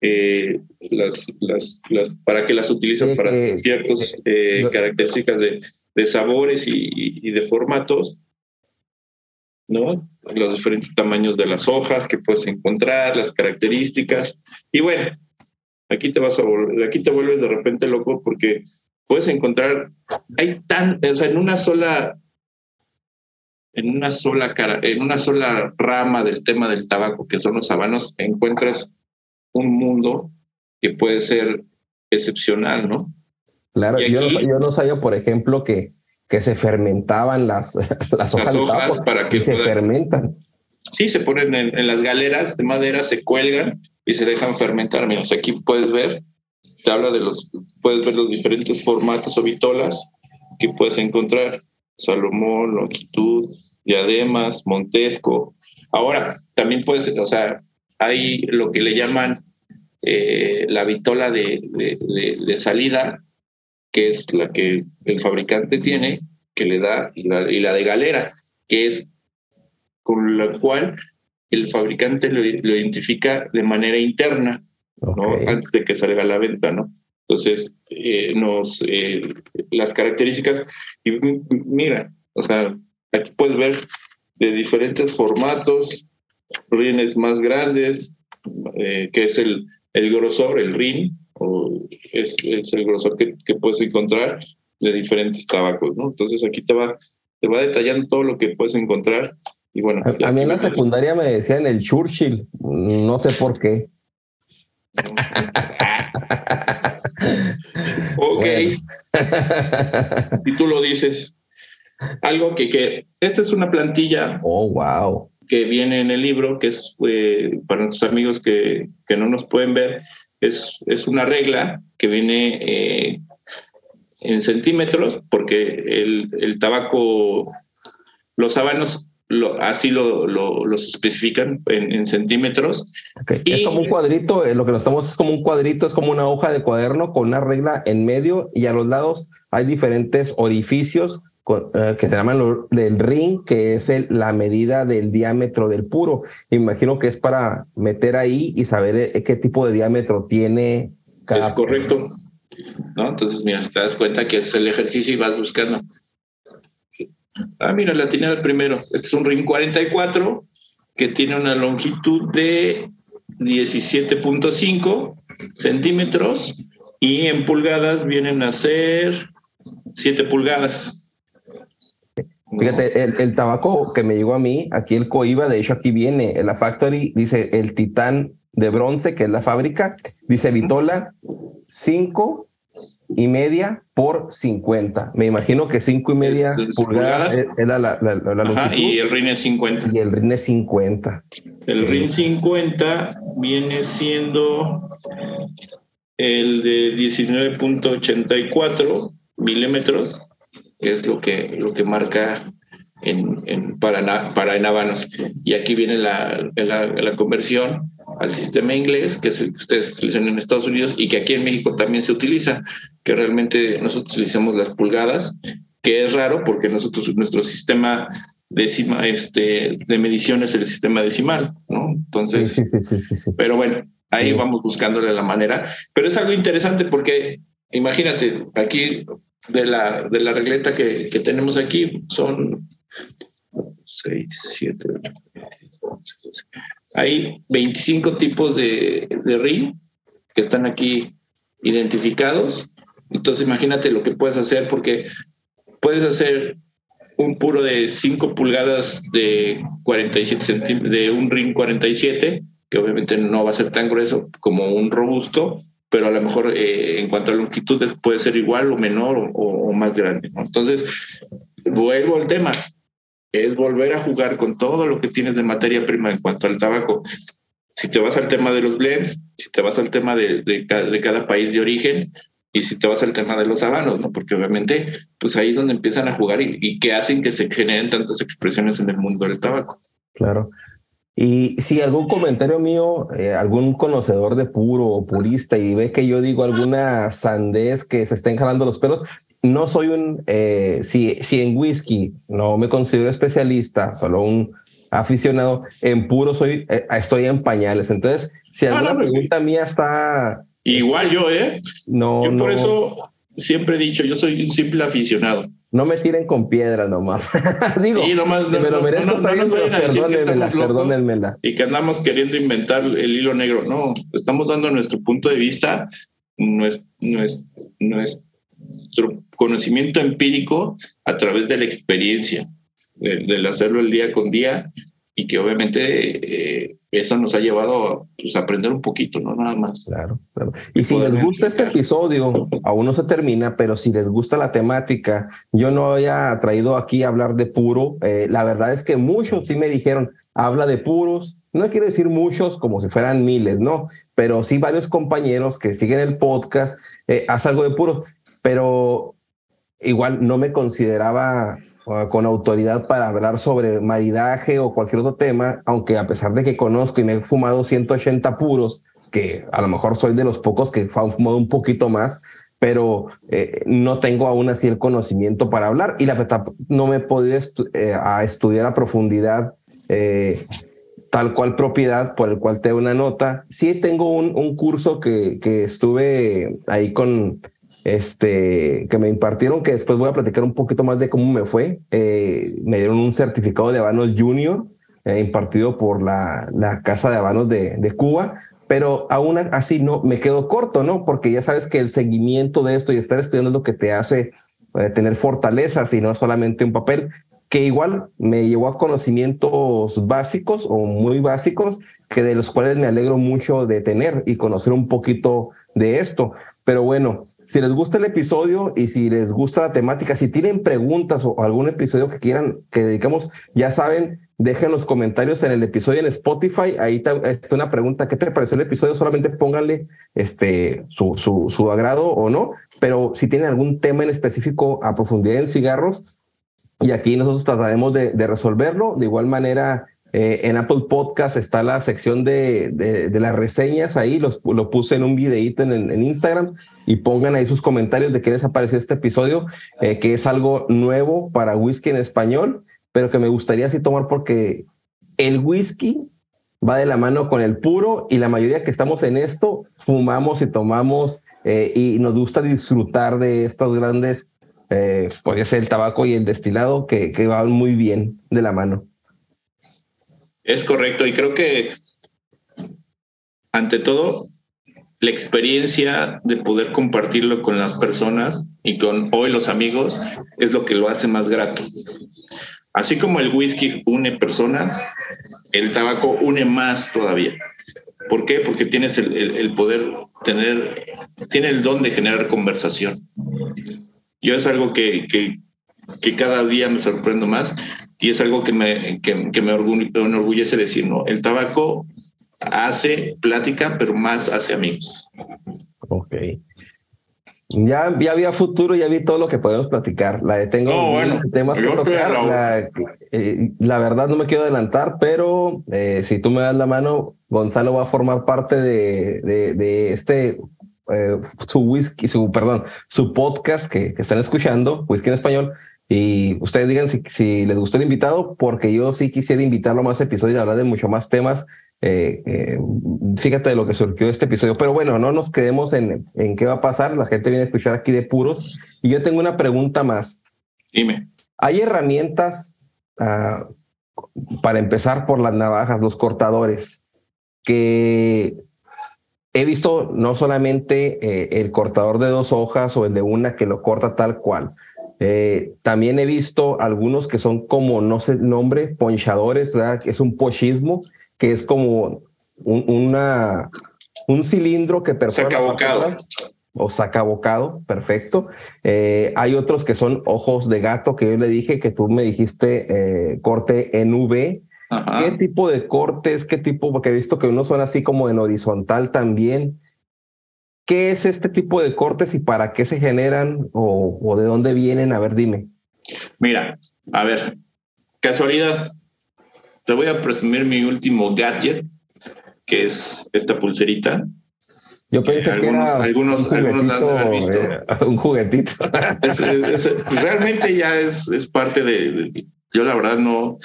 eh, las, las, las, para que las utilizan para eh, ciertas características de, de sabores y, y, de formatos. ¿No? Los diferentes tamaños de las hojas que puedes encontrar, las características. Y bueno, aquí te vas a volver, aquí te vuelves de repente loco porque puedes encontrar, hay tan, o sea, en una sola, en una sola cara, en una sola rama del tema del tabaco, que son los habanos, encuentras un mundo que puede ser excepcional, ¿no? Claro, yo, yo no sabía, por ejemplo, que que se fermentaban las, las hojas, para que se fermentan. Sí, se ponen en, las galeras de madera, se cuelgan y se dejan fermentar. Mira, aquí puedes ver, te habla de los, puedes ver los diferentes formatos o vitolas que puedes encontrar. Salomón, longitud, diademas, montesco. Ahora, también puedes, o sea, hay lo que le llaman eh, la vitola de, de salida, que es la que el fabricante tiene, que le da, y la, y la de galera, que es con la cual el fabricante lo, identifica de manera interna, ¿no? Antes de que salga a la venta, ¿no? Entonces, eh, nos, eh, las características, y mira, o sea, aquí puedes ver de diferentes formatos, rines más grandes, eh, que es el, el grosor, el rin, es, el grosor que, puedes encontrar de diferentes tabacos, ¿no? Entonces aquí te va, te va detallando todo lo que puedes encontrar. Y bueno, a, mí en la secundaria me decían el Churchill, no sé por qué. ok. y tú lo dices. Algo que, que, esta es una plantilla. Oh, wow. Que viene en el libro, que es eh, para nuestros amigos que, que no nos pueden ver, es, es una regla que viene eh, en centímetros, porque el, el tabaco, los habanos lo, así lo, lo, los especifican en, en centímetros. es como un cuadrito, eh, lo que nos estamos es como un cuadrito, es como una hoja de cuaderno con una regla en medio y a los lados hay diferentes orificios eh, que se llaman el ring, que es la medida del diámetro del puro. Imagino que es para meter ahí y saber eh, qué tipo de diámetro tiene cada. Es correcto. ¿No? Entonces, mira, si te das cuenta que es el ejercicio y vas buscando. Ah, mira, la tiene el primero. Este es un ring 44 que tiene una longitud de 17.5 centímetros y en pulgadas vienen a ser 7 pulgadas. Fíjate, el, tabaco que me llegó a mí, aquí el Coiba, de hecho aquí viene, en la factory dice el titán de bronce, que es la fábrica, dice Vitola, 5 y media por 50. Me imagino que 5 y media pulgadas, es, la, la, longitud. y el RIN es 50. Y el RIN es 50. El RIN 50 viene siendo el de 19.84 milímetros que es lo que, lo que marca en, en para, para en habanos. Y aquí viene la, la, conversión al sistema inglés, que es el que ustedes utilizan en Estados Unidos y que aquí en México también se utiliza, que realmente nosotros utilizamos las pulgadas, que es raro porque nosotros, nuestro sistema décima, este, de mediciones el sistema decimal, ¿no? Entonces, sí, sí, sí, sí, sí. pero bueno, ahí vamos buscándole la manera. Pero es algo interesante porque, imagínate, aquí de la, de la regleta que, que tenemos aquí son 6, 7, 11, 12. Hay 25 tipos de, de ring que están aquí identificados. Entonces imagínate lo que puedes hacer porque puedes hacer un puro de 5 pulgadas de 47 centímetros, de un ring 47, que obviamente no va a ser tan grueso como un robusto, pero a lo mejor eh, en cuanto a longitudes puede ser igual o menor o, o más grande. ¿no? Entonces, vuelvo al tema, es volver a jugar con todo lo que tienes de materia prima en cuanto al tabaco. Si te vas al tema de los blends, si te vas al tema de, de, de cada país de origen, y si te vas al tema de los habanos, ¿no? Porque obviamente, pues ahí es donde empiezan a jugar y, y que hacen que se generen tantas expresiones en el mundo del tabaco. Claro. Y si algún comentario mío, eh, algún conocedor de puro o purista y ve que yo digo alguna sandez que se estén jalando los pelos, no soy un, eh, si, si en whisky no me considero especialista, solo un aficionado, en puro soy, eh, estoy en pañales. Entonces, si alguna Ah, no, no, pregunta mía está... Igual yo, ¿eh? No, yo por no, eso siempre he dicho, yo soy un simple aficionado. No me tiren con piedras nomás. Digo, Sí, nomás, me no, lo no, merezco, no, está no bien, nos pero perdónenmela, y que andamos queriendo inventar el hilo negro. No, estamos dando nuestro punto de vista, nuestro, nuestro conocimiento empírico a través de la experiencia, del, del hacerlo el día con día y que obviamente eh, eso nos ha llevado a pues, aprender un poquito, no nada más. Claro, claro. Y si les gusta este episodio, aún no se termina, pero si les gusta la temática, yo no había traído aquí a hablar de puro. Eh, la verdad es que muchos sí me dijeron, habla de puros. No quiero decir muchos como si fueran miles, no, pero sí varios compañeros que siguen el podcast, eh, haz algo de puros, pero igual no me consideraba con autoridad para hablar sobre maridaje o cualquier otro tema, aunque a pesar de que conozco y me he fumado 180 puros, que a lo mejor soy de los pocos que han fumado un poquito más, pero eh, no tengo aún así el conocimiento para hablar y la verdad no me he podido estu eh, a estudiar a profundidad eh, tal cual propiedad por el cual te doy una nota. Sí tengo un, un curso que, que estuve ahí con este que me impartieron que después voy a platicar un poquito más de cómo me fue. Eh, me dieron un certificado de habanos junior eh, impartido por la, la Casa de Habanos de, de Cuba, pero aún así no me quedo corto, ¿no? Porque ya sabes que el seguimiento de esto y estar estudiando es lo que te hace eh, tener fortalezas y no solamente un papel que igual me llevó a conocimientos básicos o muy básicos, que de los cuales me alegro mucho de tener y conocer un poquito de esto. Pero bueno, si les gusta el episodio y si les gusta la temática, si tienen preguntas o algún episodio que quieran que dediquemos, ya saben, dejen los comentarios en el episodio en Spotify. Ahí está una pregunta, ¿qué te pareció el episodio? Solamente pónganle este, su, su, agrado o no, pero si tienen algún tema en específico a profundidad en cigarros, y aquí nosotros trataremos de resolverlo. De igual manera, eh, en Apple Podcast está la sección de, de, las reseñas ahí, los, lo puse en un videíto en, en, Instagram y pongan ahí sus comentarios de qué les ha parecido este episodio, eh, que es algo nuevo para whisky en español, pero que me gustaría así tomar porque el whisky va de la mano con el puro y la mayoría que estamos en esto fumamos y tomamos eh, y nos gusta disfrutar de estos grandes eh, podría ser el tabaco y el destilado que, que van muy bien de la mano. Es correcto y creo que ante todo la experiencia de poder compartirlo con las personas y con hoy los amigos es lo que lo hace más grato. Así como el whisky une personas, el tabaco une más todavía. ¿Por qué? Porque tienes el, el, poder tener, tiene el don de generar conversación. Yo es algo que, que, que, cada día me sorprendo más y es algo que me, que, que me enorgullece decir, ¿no? El tabaco hace plática, pero más hace amigos. Ok. Ya, ya había futuro, ya vi todo lo que podemos platicar. La de tengo no, bueno, temas que tocar. La, eh, la, verdad no me quiero adelantar, pero eh, si tú me das la mano, Gonzalo va a formar parte de, de, de este eh, su whisky, su, perdón, su podcast que, que, están escuchando, Whisky en Español, Y ustedes digan si, si les gustó el invitado, porque yo sí quisiera invitarlo a más episodios y hablar de mucho más temas. Eh, eh, fíjate de lo que surgió este episodio. Pero bueno, no nos quedemos en, en qué va a pasar. La gente viene a escuchar aquí de puros. Y yo tengo una pregunta más. Dime. ¿Hay herramientas uh, para empezar por las navajas, los cortadores, que he visto no solamente eh, el cortador de dos hojas o el de una que lo corta tal cual. Eh, también he visto algunos que son como, no sé el nombre, ponchadores, ¿verdad? es un pochismo, que es como un, una, un cilindro que perfora o saca bocado, perfecto. Eh, hay otros que son ojos de gato, que yo le dije que tú me dijiste eh, corte en V. ¿Qué tipo de cortes? ¿Qué tipo? Porque he visto que unos son así como en horizontal también. ¿Qué es este tipo de cortes y para qué se generan o, o de dónde vienen? A ver, dime. Mira, a ver, casualidad. Te voy a presumir mi último gadget, que es esta pulserita yo pensé que era algunos, un algunos visto. Eh, un juguetito. realmente ya es, es parte de, Yo la verdad no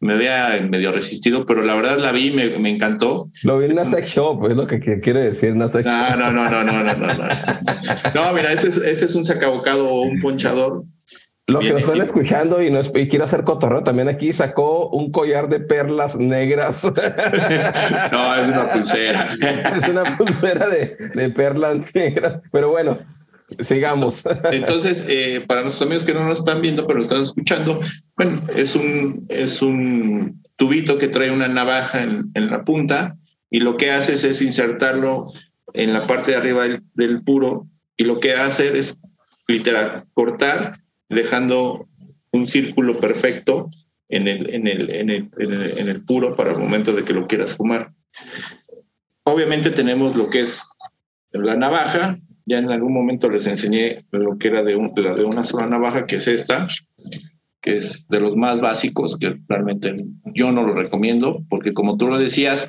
me había medio resistido, pero la verdad la vi y me, me encantó. Lo vi en una sex shop, es lo que quiere decir una sex no, No, no, no, no, no, no, no. No, mira, este es, este es un sacabocado o un ponchador lo que nos están escuchando y, nos, quiere hacer cotorreo también aquí sacó un collar de perlas negras. no, es una pulsera. es una pulsera de, de perlas negras. Pero bueno, sigamos. Entonces, eh, para nuestros amigos que no nos están viendo, pero están escuchando, bueno, es un, es un tubito que trae una navaja en, en la punta y lo que haces es insertarlo en la parte de arriba del, del puro y lo que hace es literal cortar dejando un círculo perfecto en el, en el, en el, en el, puro para el momento de que lo quieras fumar. Obviamente tenemos lo que es la navaja, ya en algún momento les enseñé lo que era de, la de una sola navaja, que es esta, que es de los más básicos, que realmente yo no lo recomiendo, porque como tú lo decías,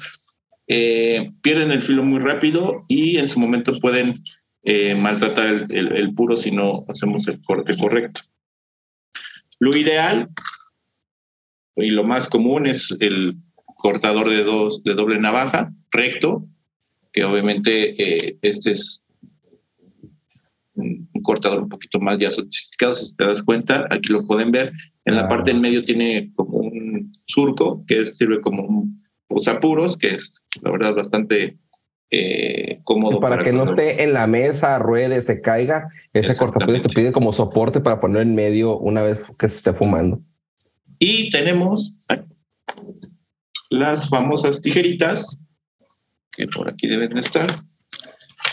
eh, pierden el filo muy rápido y en su momento pueden eh, maltratar el, puro si no hacemos el corte correcto. Lo ideal y lo más común es el cortador de, dos, de doble navaja, recto, que obviamente eh, este es un cortador un poquito más ya sofisticado, si te das cuenta, aquí lo pueden ver. En la parte del medio tiene como un surco que sirve como un posapuros, que es la verdad bastante eh, cómodo. Para, que no esté en la mesa, ruede, se caiga, ese cortapiés te pide como soporte para poner en medio una vez que se esté fumando. Y tenemos las famosas tijeritas, que por aquí deben estar,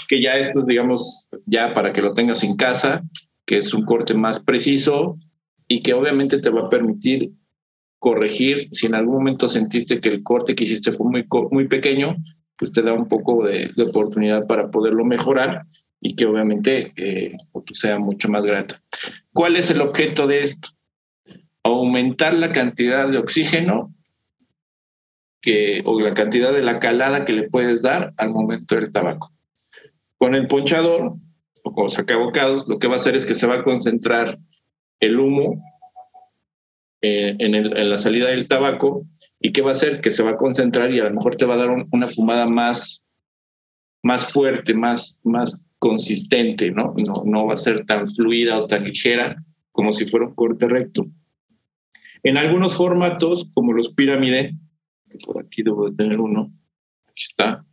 que ya esto, digamos, ya para que lo tengas en casa, que es un corte más preciso y que obviamente te va a permitir corregir si en algún momento sentiste que el corte que hiciste fue muy, muy pequeño, pues te da un poco de, oportunidad para poderlo mejorar y que obviamente eh, sea mucho más grata. ¿Cuál es el objeto de esto? Aumentar la cantidad de oxígeno que, o la cantidad de la calada que le puedes dar al momento del tabaco. Con el ponchador o con sacabocados, lo que va a hacer es que se va a concentrar el humo eh, en, la salida del tabaco ¿Y qué va a hacer? Que se va a concentrar y a lo mejor te va a dar una fumada más, más fuerte, más, más consistente, ¿no? ¿no? No va a ser tan fluida o tan ligera como si fuera un corte recto. En algunos formatos, como los pirámide, por aquí debo de tener uno, aquí está,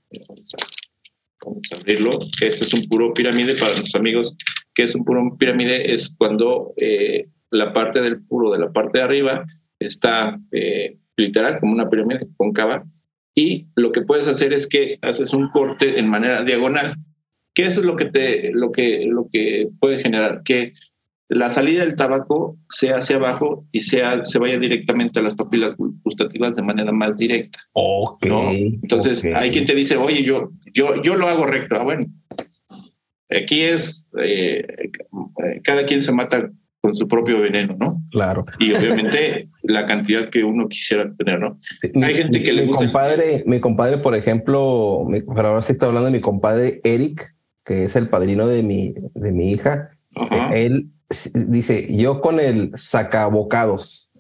vamos a abrirlo, este es un puro pirámide para nuestros amigos, que es un puro pirámide, es cuando eh, la parte del puro de la parte de arriba está eh, literal, como una pirámide cóncava, y lo que puedes hacer es que haces un corte en manera diagonal, que es lo que, te, lo que, lo que puede generar, que la salida del tabaco sea hacia abajo y sea, se vaya directamente a las papilas gustativas de manera más directa. Entonces, hay quien te dice, oye, yo, yo, yo lo hago recto. Ah, bueno, aquí es, eh, cada quien se mata con su propio veneno, ¿no? Claro. Y obviamente la cantidad que uno quisiera tener, ¿no? Hay gente que le gusta. Mi compadre, mi compadre, por ejemplo, para ahora sí estoy hablando de mi compadre Eric, que es el padrino de mi, de mi hija. Él dice, yo con el sacabocados,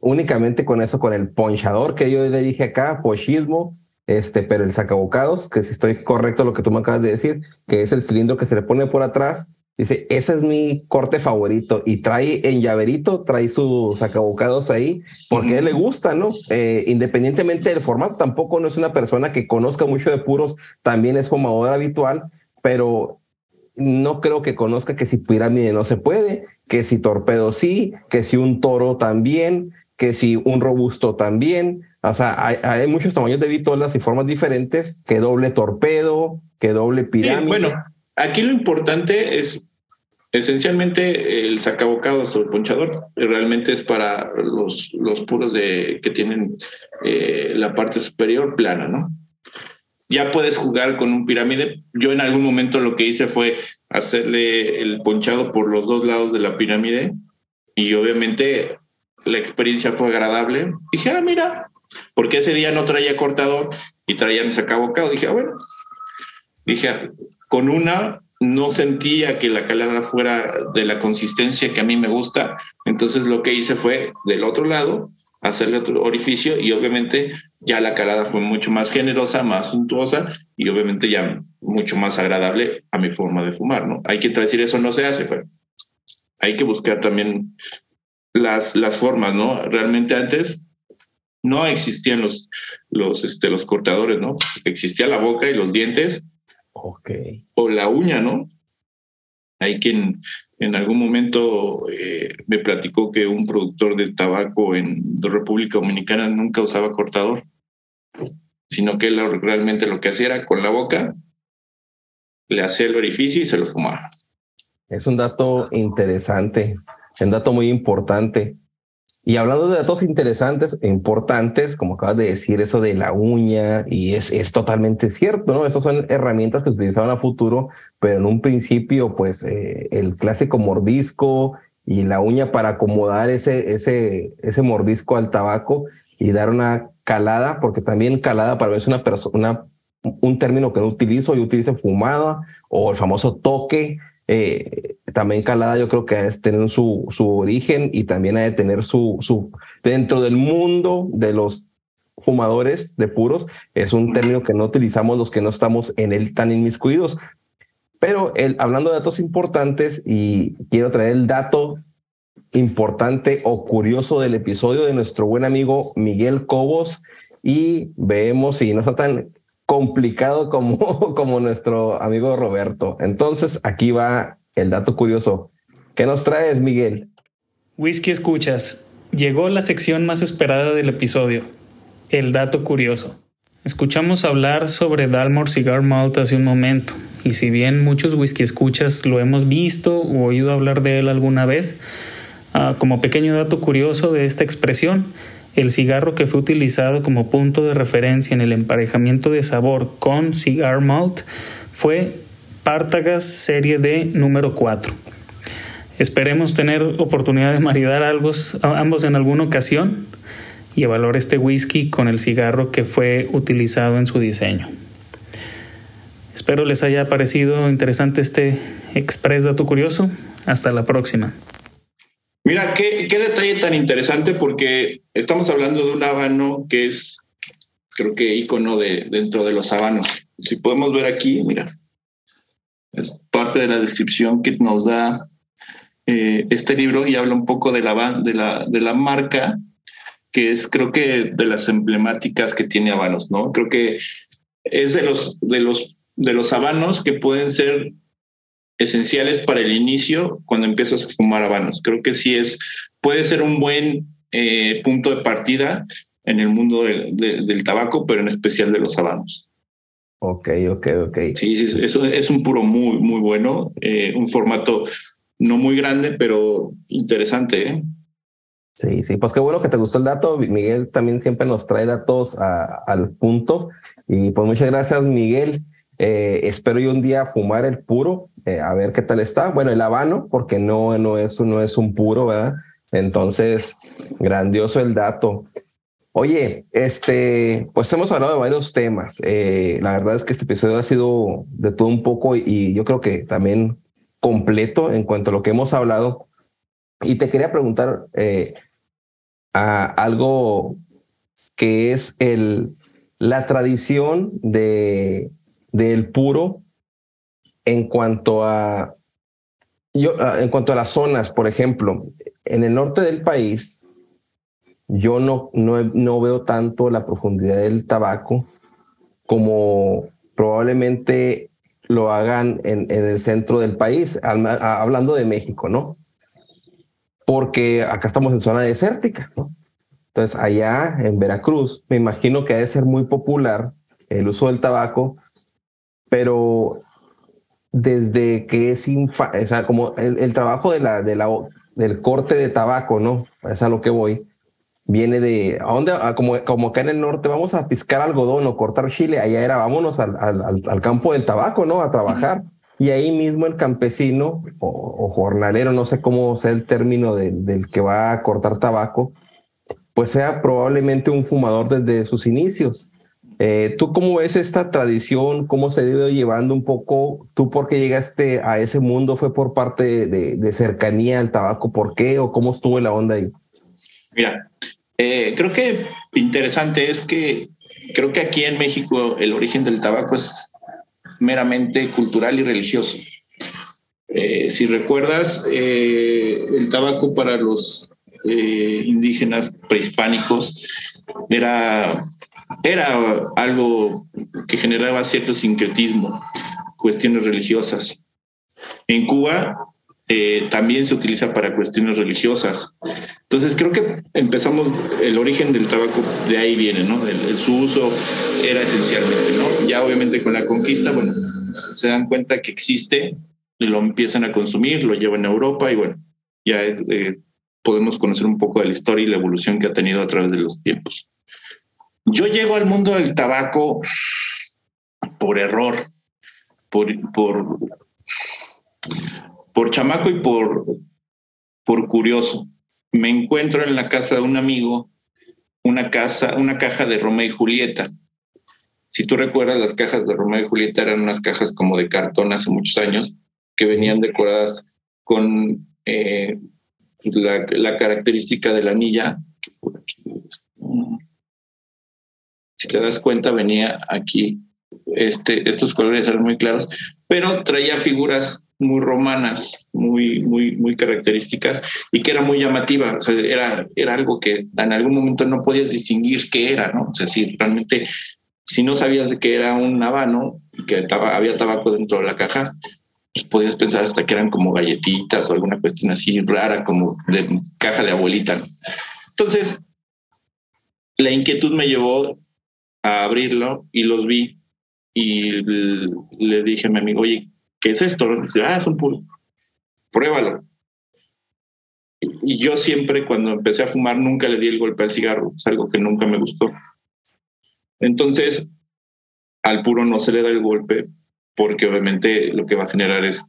únicamente con eso, con el ponchador que yo le dije acá, pochismo, este, pero el sacabocados, que si estoy correcto lo que tú me acabas de decir, que es el cilindro que se le pone por atrás, dice, ese es mi corte favorito y trae en llaverito, trae sus sacabocados ahí, porque él le gusta, ¿no? Eh, independientemente del formato, tampoco no es una persona que conozca mucho de puros, también es fumador habitual, pero no creo que conozca que si pirámide no se puede, que si torpedo sí, que si un toro también, que si un robusto también. O sea, hay, muchos tamaños de vitolas y formas diferentes, que doble torpedo, que doble pirámide. bueno, aquí lo importante es esencialmente el sacabocados o el ponchador realmente es para los, los puros de que tienen eh, la parte superior plana, ¿no? Ya puedes jugar con un pirámide. Yo en algún momento lo que hice fue hacerle el ponchado por los dos lados de la pirámide y obviamente la experiencia fue agradable. Dije, ah, mira, porque ese día no traía cortador y traía mi sacabocado. Dije, ah, bueno, dije, con una no sentía que la calada fuera de la consistencia que a mí me gusta. Entonces lo que hice fue del otro lado hacerle otro orificio y obviamente ya la calada fue mucho más generosa, más suntuosa y obviamente ya mucho más agradable a mi forma de fumar, ¿no? Hay que decir eso no se hace, pero hay que buscar también las, las formas, ¿no? Realmente antes no existían los, los, este, los cortadores, ¿no? Existía la boca y los dientes. Ok. O la uña, ¿no? Hay quien en algún momento eh, me platicó que un productor de tabaco en República Dominicana nunca usaba cortador, sino que él realmente lo que hacía era con la boca, le hacía el orificio y se lo fumaba. Es un dato interesante, un dato muy importante. Y hablando de datos interesantes e importantes, como acabas de decir, eso de la uña, y es, es totalmente cierto, ¿no? Esas son herramientas que se utilizaban a futuro, pero en un principio, pues eh, el clásico mordisco y la uña para acomodar ese, ese, ese mordisco al tabaco y dar una calada, porque también calada para mí es una persona, un término que no utilizo, yo utilizo fumada o el famoso toque, eh, también calada yo creo que de tener su, su origen y también ha de tener su, su, dentro del mundo de los fumadores de puros, es un término que no utilizamos los que no estamos en él tan inmiscuidos. Pero el, hablando de datos importantes y quiero traer el dato importante o curioso del episodio de nuestro buen amigo Miguel Cobos y vemos si no está tan complicado como, como nuestro amigo Roberto. Entonces, aquí va el dato curioso. ¿Qué nos traes, Miguel? Whisky Escuchas. Llegó la sección más esperada del episodio, el dato curioso. Escuchamos hablar sobre Dalmor Cigar Malt hace un momento, y si bien muchos whisky escuchas lo hemos visto o oído hablar de él alguna vez, ah, como pequeño dato curioso de esta expresión, el cigarro que fue utilizado como punto de referencia en el emparejamiento de sabor con cigar malt fue Partagas Serie D número 4. Esperemos tener oportunidad de maridar ambos en alguna ocasión y evaluar este whisky con el cigarro que fue utilizado en su diseño. Espero les haya parecido interesante este express dato curioso. Hasta la próxima. Mira, qué, detalle tan interesante porque estamos hablando de un habano que es, creo que icono de, dentro de los habanos. Si podemos ver aquí, mira, es parte de la descripción que nos da eh, este libro y habla un poco de la, de la, de la marca, que es creo que de las emblemáticas que tiene Habanos, ¿no? Creo que es de los, de los, de los habanos que pueden ser esenciales para el inicio cuando empiezas a fumar habanos. Creo que sí es, puede ser un buen eh, punto de partida en el mundo del, tabaco, pero en especial de los habanos. Ok, ok, ok. Sí, sí, eso es un puro muy, muy bueno, eh, un formato no muy grande, pero interesante. ¿eh? Sí, sí, pues qué bueno que te gustó el dato. Miguel también siempre nos trae datos al punto. Y pues muchas gracias, Miguel. espero yo un día fumar el puro eh, a ver qué tal está. Bueno, el habano, porque no, no, es, no es un puro, ¿verdad? Entonces, grandioso el dato. Oye, este, pues hemos hablado de varios temas. Eh, la verdad es que este episodio ha sido de todo un poco y yo creo que también completo en cuanto a lo que hemos hablado. Y te quería preguntar eh, a algo que es el, la tradición de, del puro en cuanto a yo, en cuanto a las zonas, por ejemplo, en el norte del país, yo no, no, no veo tanto la profundidad del tabaco como probablemente lo hagan en, en el centro del país, hablando de México, ¿no? Porque acá estamos en zona desértica, ¿no? Entonces, allá en Veracruz, me imagino que ha de ser muy popular el uso del tabaco, pero desde que es infa o sea, como el, trabajo de la, de la, del corte de tabaco, ¿no? Es a lo que voy. Viene de, ¿a dónde? como, como acá en el norte, vamos a piscar algodón o cortar chile, allá era, vámonos al, al, campo del tabaco, ¿no? A trabajar. Y ahí mismo el campesino o, jornalero, no sé cómo sea el término del que va a cortar tabaco, pues sea probablemente un fumador desde sus inicios. Eh, ¿Tú cómo ves esta tradición? ¿Cómo se ha ido llevando un poco? ¿Tú por qué llegaste a ese mundo? ¿Fue por parte de, cercanía al tabaco? ¿Por qué? ¿O cómo estuvo la onda ahí? Mira, eh, creo que interesante es que creo que aquí en México el origen del tabaco es meramente cultural y religioso. Eh, si recuerdas, el tabaco para los eh, indígenas prehispánicos era, era algo que generaba cierto sincretismo, cuestiones religiosas. En Cuba eh, también se utiliza para cuestiones religiosas. Entonces creo que empezamos, el origen del tabaco de ahí viene, ¿no? El, su uso era esencialmente, ¿no? Ya obviamente con la conquista, bueno, se dan cuenta que existe, lo empiezan a consumir, lo llevan a Europa y bueno, ya es, eh, podemos conocer un poco de la historia y la evolución que ha tenido a través de los tiempos. Yo llego al mundo del tabaco por error, por, por, por chamaco y por, por curioso. Me encuentro en la casa de un amigo una, casa, una caja de Romeo y Julieta. Si tú recuerdas, las cajas de Romeo y Julieta eran unas cajas como de cartón hace muchos años que venían decoradas con eh, la, la característica de la anilla, si te das cuenta, venía aquí, este, estos colores eran muy claros, pero traía figuras muy romanas, muy, muy, muy características y que era muy llamativa. Era, era algo que en algún momento no podías distinguir qué era, ¿no? O sea, si realmente, si no sabías que era un habano que había tabaco dentro de la caja, pues podías pensar hasta que eran como galletitas o alguna cuestión así rara, como de caja de abuelita. Entonces, la inquietud me llevó a abrirlo y los vi y le dije a mi amigo, oye, ¿qué es esto? ah, es un puro. Pruébalo. Y yo siempre, cuando empecé a fumar, nunca le di el golpe al cigarro. Es algo que nunca me gustó. Entonces, al puro no se le da el golpe porque obviamente lo que va a generar es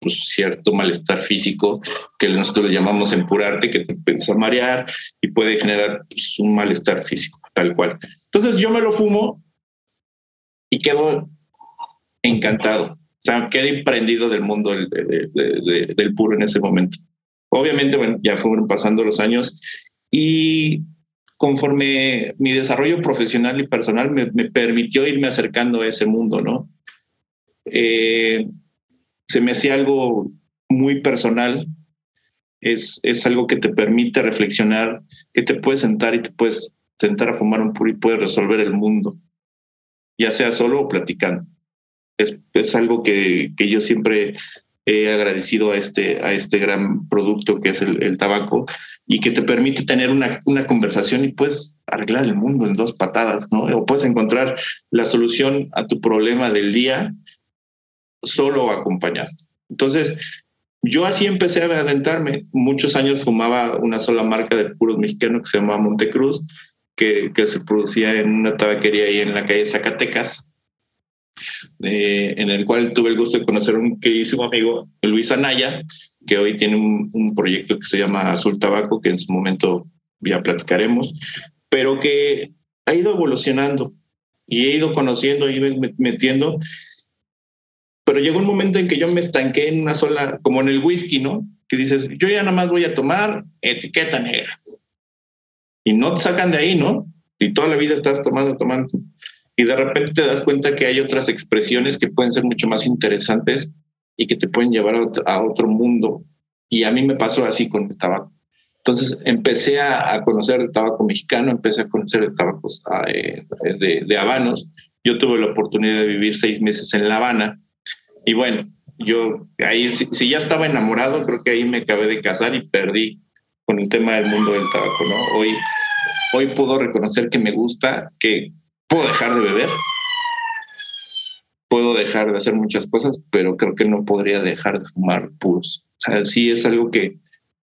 pues, cierto malestar físico que nosotros le llamamos empurarte, que te empieza a marear y puede generar pues, un malestar físico, tal cual. Entonces yo me lo fumo y quedo encantado. O sea, quedé prendido del mundo del, del puro en ese momento. Obviamente, bueno, ya fueron pasando los años y conforme mi desarrollo profesional y personal me, me permitió irme acercando a ese mundo, ¿no? Eh, se me hacía algo muy personal. Es, es algo que te permite reflexionar, que te puedes sentar y te puedes sentar a fumar un puro y puedes resolver el mundo, ya sea solo o platicando. Es, es algo que, que, yo siempre he agradecido a este, a este gran producto que es el, el tabaco y que te permite tener una, una, conversación y puedes arreglar el mundo en dos patadas, ¿no? O puedes encontrar la solución a tu problema del día solo acompañado. Entonces, yo así empecé a adentrarme. Muchos años fumaba una sola marca de puros mexicanos que se llamaba Montecruz, que, que se producía en una tabaquería ahí en la calle Zacatecas, en el cual tuve el gusto de conocer a un queridísimo amigo, Luis Anaya, que hoy tiene un, proyecto que se llama Azul Tabaco, que en su momento ya platicaremos, pero que ha ido evolucionando y he ido conociendo y metiendo pero llegó un momento en que yo me estanqué en una sola, como en el whisky, ¿no? Que dices, yo ya nada más voy a tomar etiqueta negra. Y no te sacan de ahí, ¿no? Y toda la vida estás tomando, tomando. Y de repente te das cuenta que hay otras expresiones que pueden ser mucho más interesantes y que te pueden llevar a otro, mundo. Y a mí me pasó así con el tabaco. Entonces empecé a, conocer el tabaco mexicano, empecé a conocer el tabaco ah, eh, de, de habanos. Yo tuve la oportunidad de vivir seis meses en La Habana. Y bueno, yo ahí, si, ya estaba enamorado, creo que ahí me acabé de casar y perdí con el tema del mundo del tabaco, ¿no? Hoy, hoy puedo reconocer que me gusta, que puedo dejar de beber, puedo dejar de hacer muchas cosas, pero creo que no podría dejar de fumar puros. O sea, sí es algo que,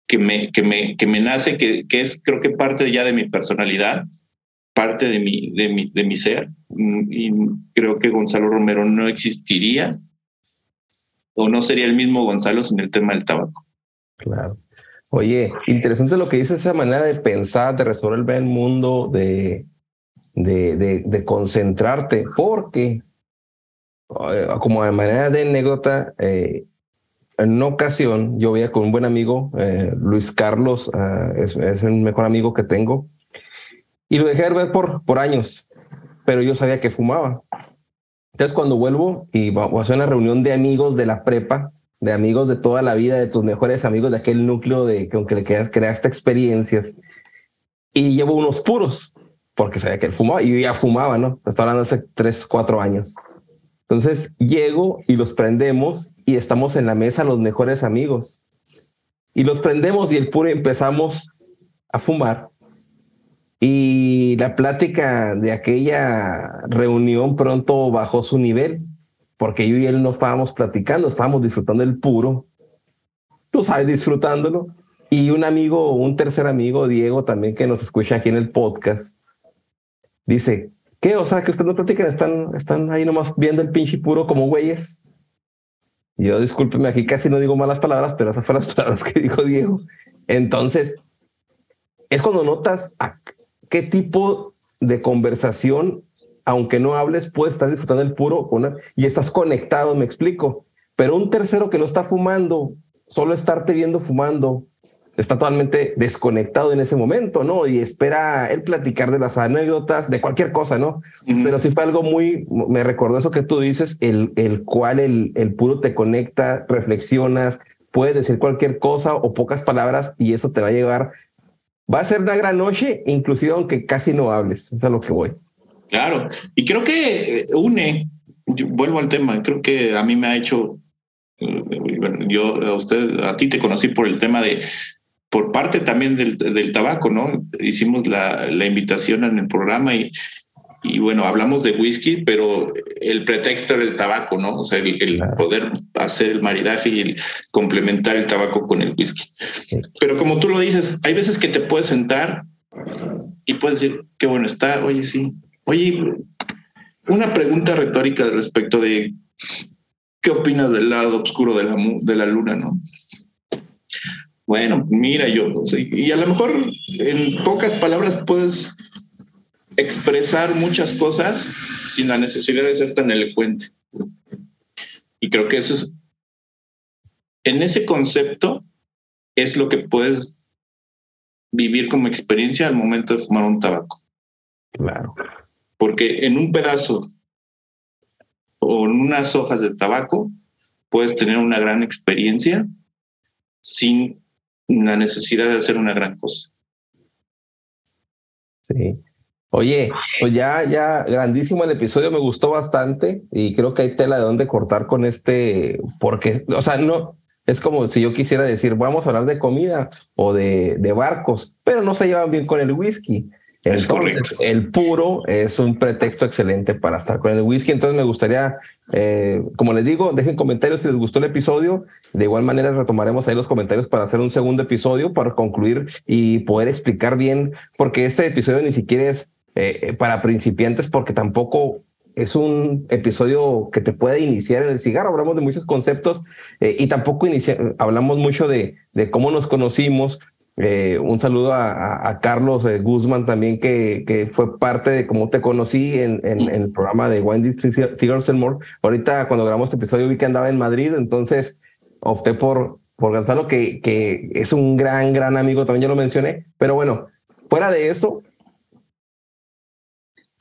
que, me, que, me, que me nace, que, que es creo que parte ya de mi personalidad, parte de mi, de mi, de mi ser. Mm, y creo que Gonzalo Romero no existiría o no sería el mismo Gonzalo sin el tema del tabaco. Claro. Oye, interesante lo que dice esa manera de pensar, de resolver el mundo, de, de, concentrarte, porque eh, como de manera de anécdota, eh, en una ocasión yo veía con un buen amigo, eh, Luis Carlos, ah, es, el mejor amigo que tengo, y lo dejé de ver por, años, pero yo sabía que fumaba. Entonces cuando vuelvo y voy a hacer una reunión de amigos de la prepa, de amigos de toda la vida, de tus mejores amigos, de aquel núcleo de que aunque le creaste experiencias, y llevo unos puros, porque sabía que él fumaba, y yo ya fumaba, ¿no? Estoy hablando hace tres, cuatro años. Entonces llego y los prendemos y estamos en la mesa los mejores amigos. Y los prendemos y el puro empezamos a fumar. Y la plática de aquella reunión pronto bajó su nivel, porque yo y él no estábamos platicando, estábamos disfrutando el puro. Tú sabes, disfrutándolo. Y un amigo, un tercer amigo, Diego, también que nos escucha aquí en el podcast, dice, ¿Qué? O sea, que ustedes no platican, están, están ahí nomás viendo el pinche puro como güeyes. Yo discúlpeme, aquí casi no digo malas palabras, pero esas fueron las palabras que dijo Diego. Entonces, es cuando notas qué tipo de conversación, aunque no hables, puedes estar disfrutando el puro y estás conectado, me explico. Pero un tercero que no está fumando, solo estarte viendo fumando, está totalmente desconectado en ese momento, ¿no? Y espera él platicar de las anécdotas, de cualquier cosa, ¿no? Pero sí fue algo muy, me recordó eso que tú dices, el, el cual el, el puro te conecta, reflexionas, puedes decir cualquier cosa o pocas palabras y eso te va a llevar, va a ser una gran noche, inclusive aunque casi no hables, es a lo que voy. Claro, y creo que eh, une, vuelvo al tema, creo que a mí me ha hecho eh, yo a usted, a ti te conocí por el tema de, por parte también del, del tabaco, ¿no? Hicimos la, la, invitación en el programa y, y bueno, hablamos de whisky, pero el pretexto era el tabaco, ¿no? O sea, el, poder hacer el maridaje y el complementar el tabaco con el whisky. Pero como tú lo dices, hay veces que te puedes sentar y puedes decir, qué bueno está, oye, sí. Oye, una pregunta retórica respecto de qué opinas del lado oscuro de la, de la luna, ¿no? Bueno, mira, yo, y a lo mejor en pocas palabras puedes expresar muchas cosas sin la necesidad de ser tan elocuente. Y creo que eso es, en ese concepto es lo que puedes vivir como experiencia al momento de fumar un tabaco. Claro. Porque en un pedazo o en unas hojas de tabaco puedes tener una gran experiencia sin la necesidad de hacer una gran cosa. Sí. Oye, pues ya, ya, grandísimo el episodio, me gustó bastante y creo que hay tela de dónde cortar con este, porque, o sea, no, es como si yo quisiera decir, vamos a hablar de comida o de, de barcos, pero no se llevan bien con el whisky. Entonces, el puro es un pretexto excelente para estar con el whisky. Entonces, me gustaría, eh, como les digo, dejen comentarios si les gustó el episodio. De igual manera, retomaremos ahí los comentarios para hacer un segundo episodio para concluir y poder explicar bien, porque este episodio ni siquiera es eh, para principiantes, porque tampoco es un episodio que te puede iniciar en el cigarro. Hablamos de muchos conceptos eh, y tampoco hablamos mucho de, de cómo nos conocimos, Eh, un saludo a, Carlos eh, Guzmán también, que, que, fue parte de cómo te conocí en, en, el programa de Wendy More. Ahorita, cuando grabamos este episodio, vi que andaba en Madrid, entonces opté por, por Gonzalo, que, que es un gran, gran amigo, también ya lo mencioné. Pero bueno, fuera de eso,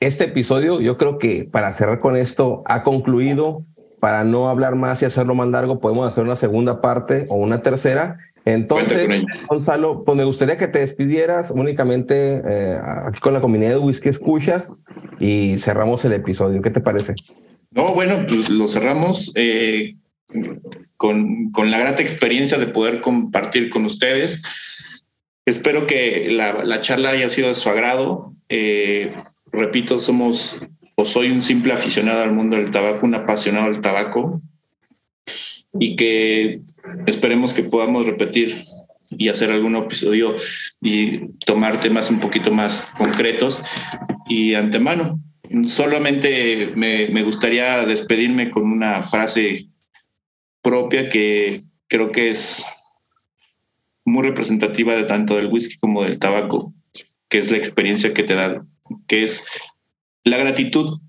este episodio, yo creo que para cerrar con esto, ha concluido. Para no hablar más y hacerlo más largo, podemos hacer una segunda parte o una tercera. Entonces, Gonzalo, pues me gustaría que te despidieras únicamente eh, aquí con la comunidad de Whisky Escuchas y cerramos el episodio. ¿Qué te parece? No, bueno, pues lo cerramos eh, con, con, la grata experiencia de poder compartir con ustedes. Espero que la, la charla haya sido de su agrado. Eh, repito, somos o soy un simple aficionado al mundo del tabaco, un apasionado del tabaco y que esperemos que podamos repetir y hacer algún episodio y tomar temas un poquito más concretos y antemano. Solamente me, gustaría despedirme con una frase propia que creo que es muy representativa de tanto del whisky como del tabaco, que es la experiencia que te da que es la gratitud,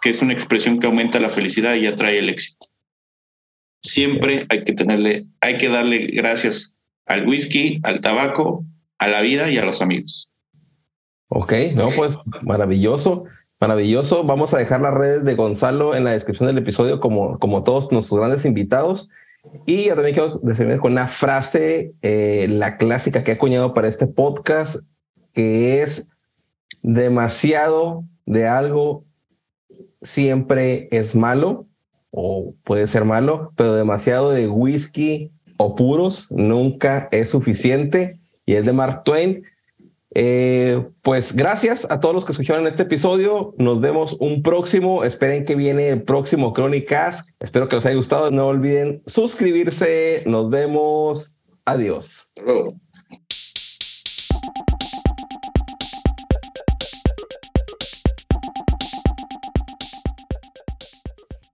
que es una expresión que aumenta la felicidad y atrae el éxito. Siempre hay que tenerle, hay que darle gracias al whisky, al tabaco, a la vida y a los amigos. Ok, no, pues maravilloso, maravilloso. Vamos a dejar las redes de Gonzalo en la descripción del episodio, como, como todos nuestros grandes invitados. Y yo también quiero definir con una frase, eh, la clásica que he acuñado para este podcast, que es demasiado de algo siempre es malo o puede ser malo, pero demasiado de whisky o puros nunca es suficiente y es de Mark Twain. Eh, pues gracias a todos los que escucharon este episodio. Nos vemos un próximo. Esperen que viene el próximo Crónicas. Espero que les haya gustado. No olviden suscribirse. Nos vemos. Adiós.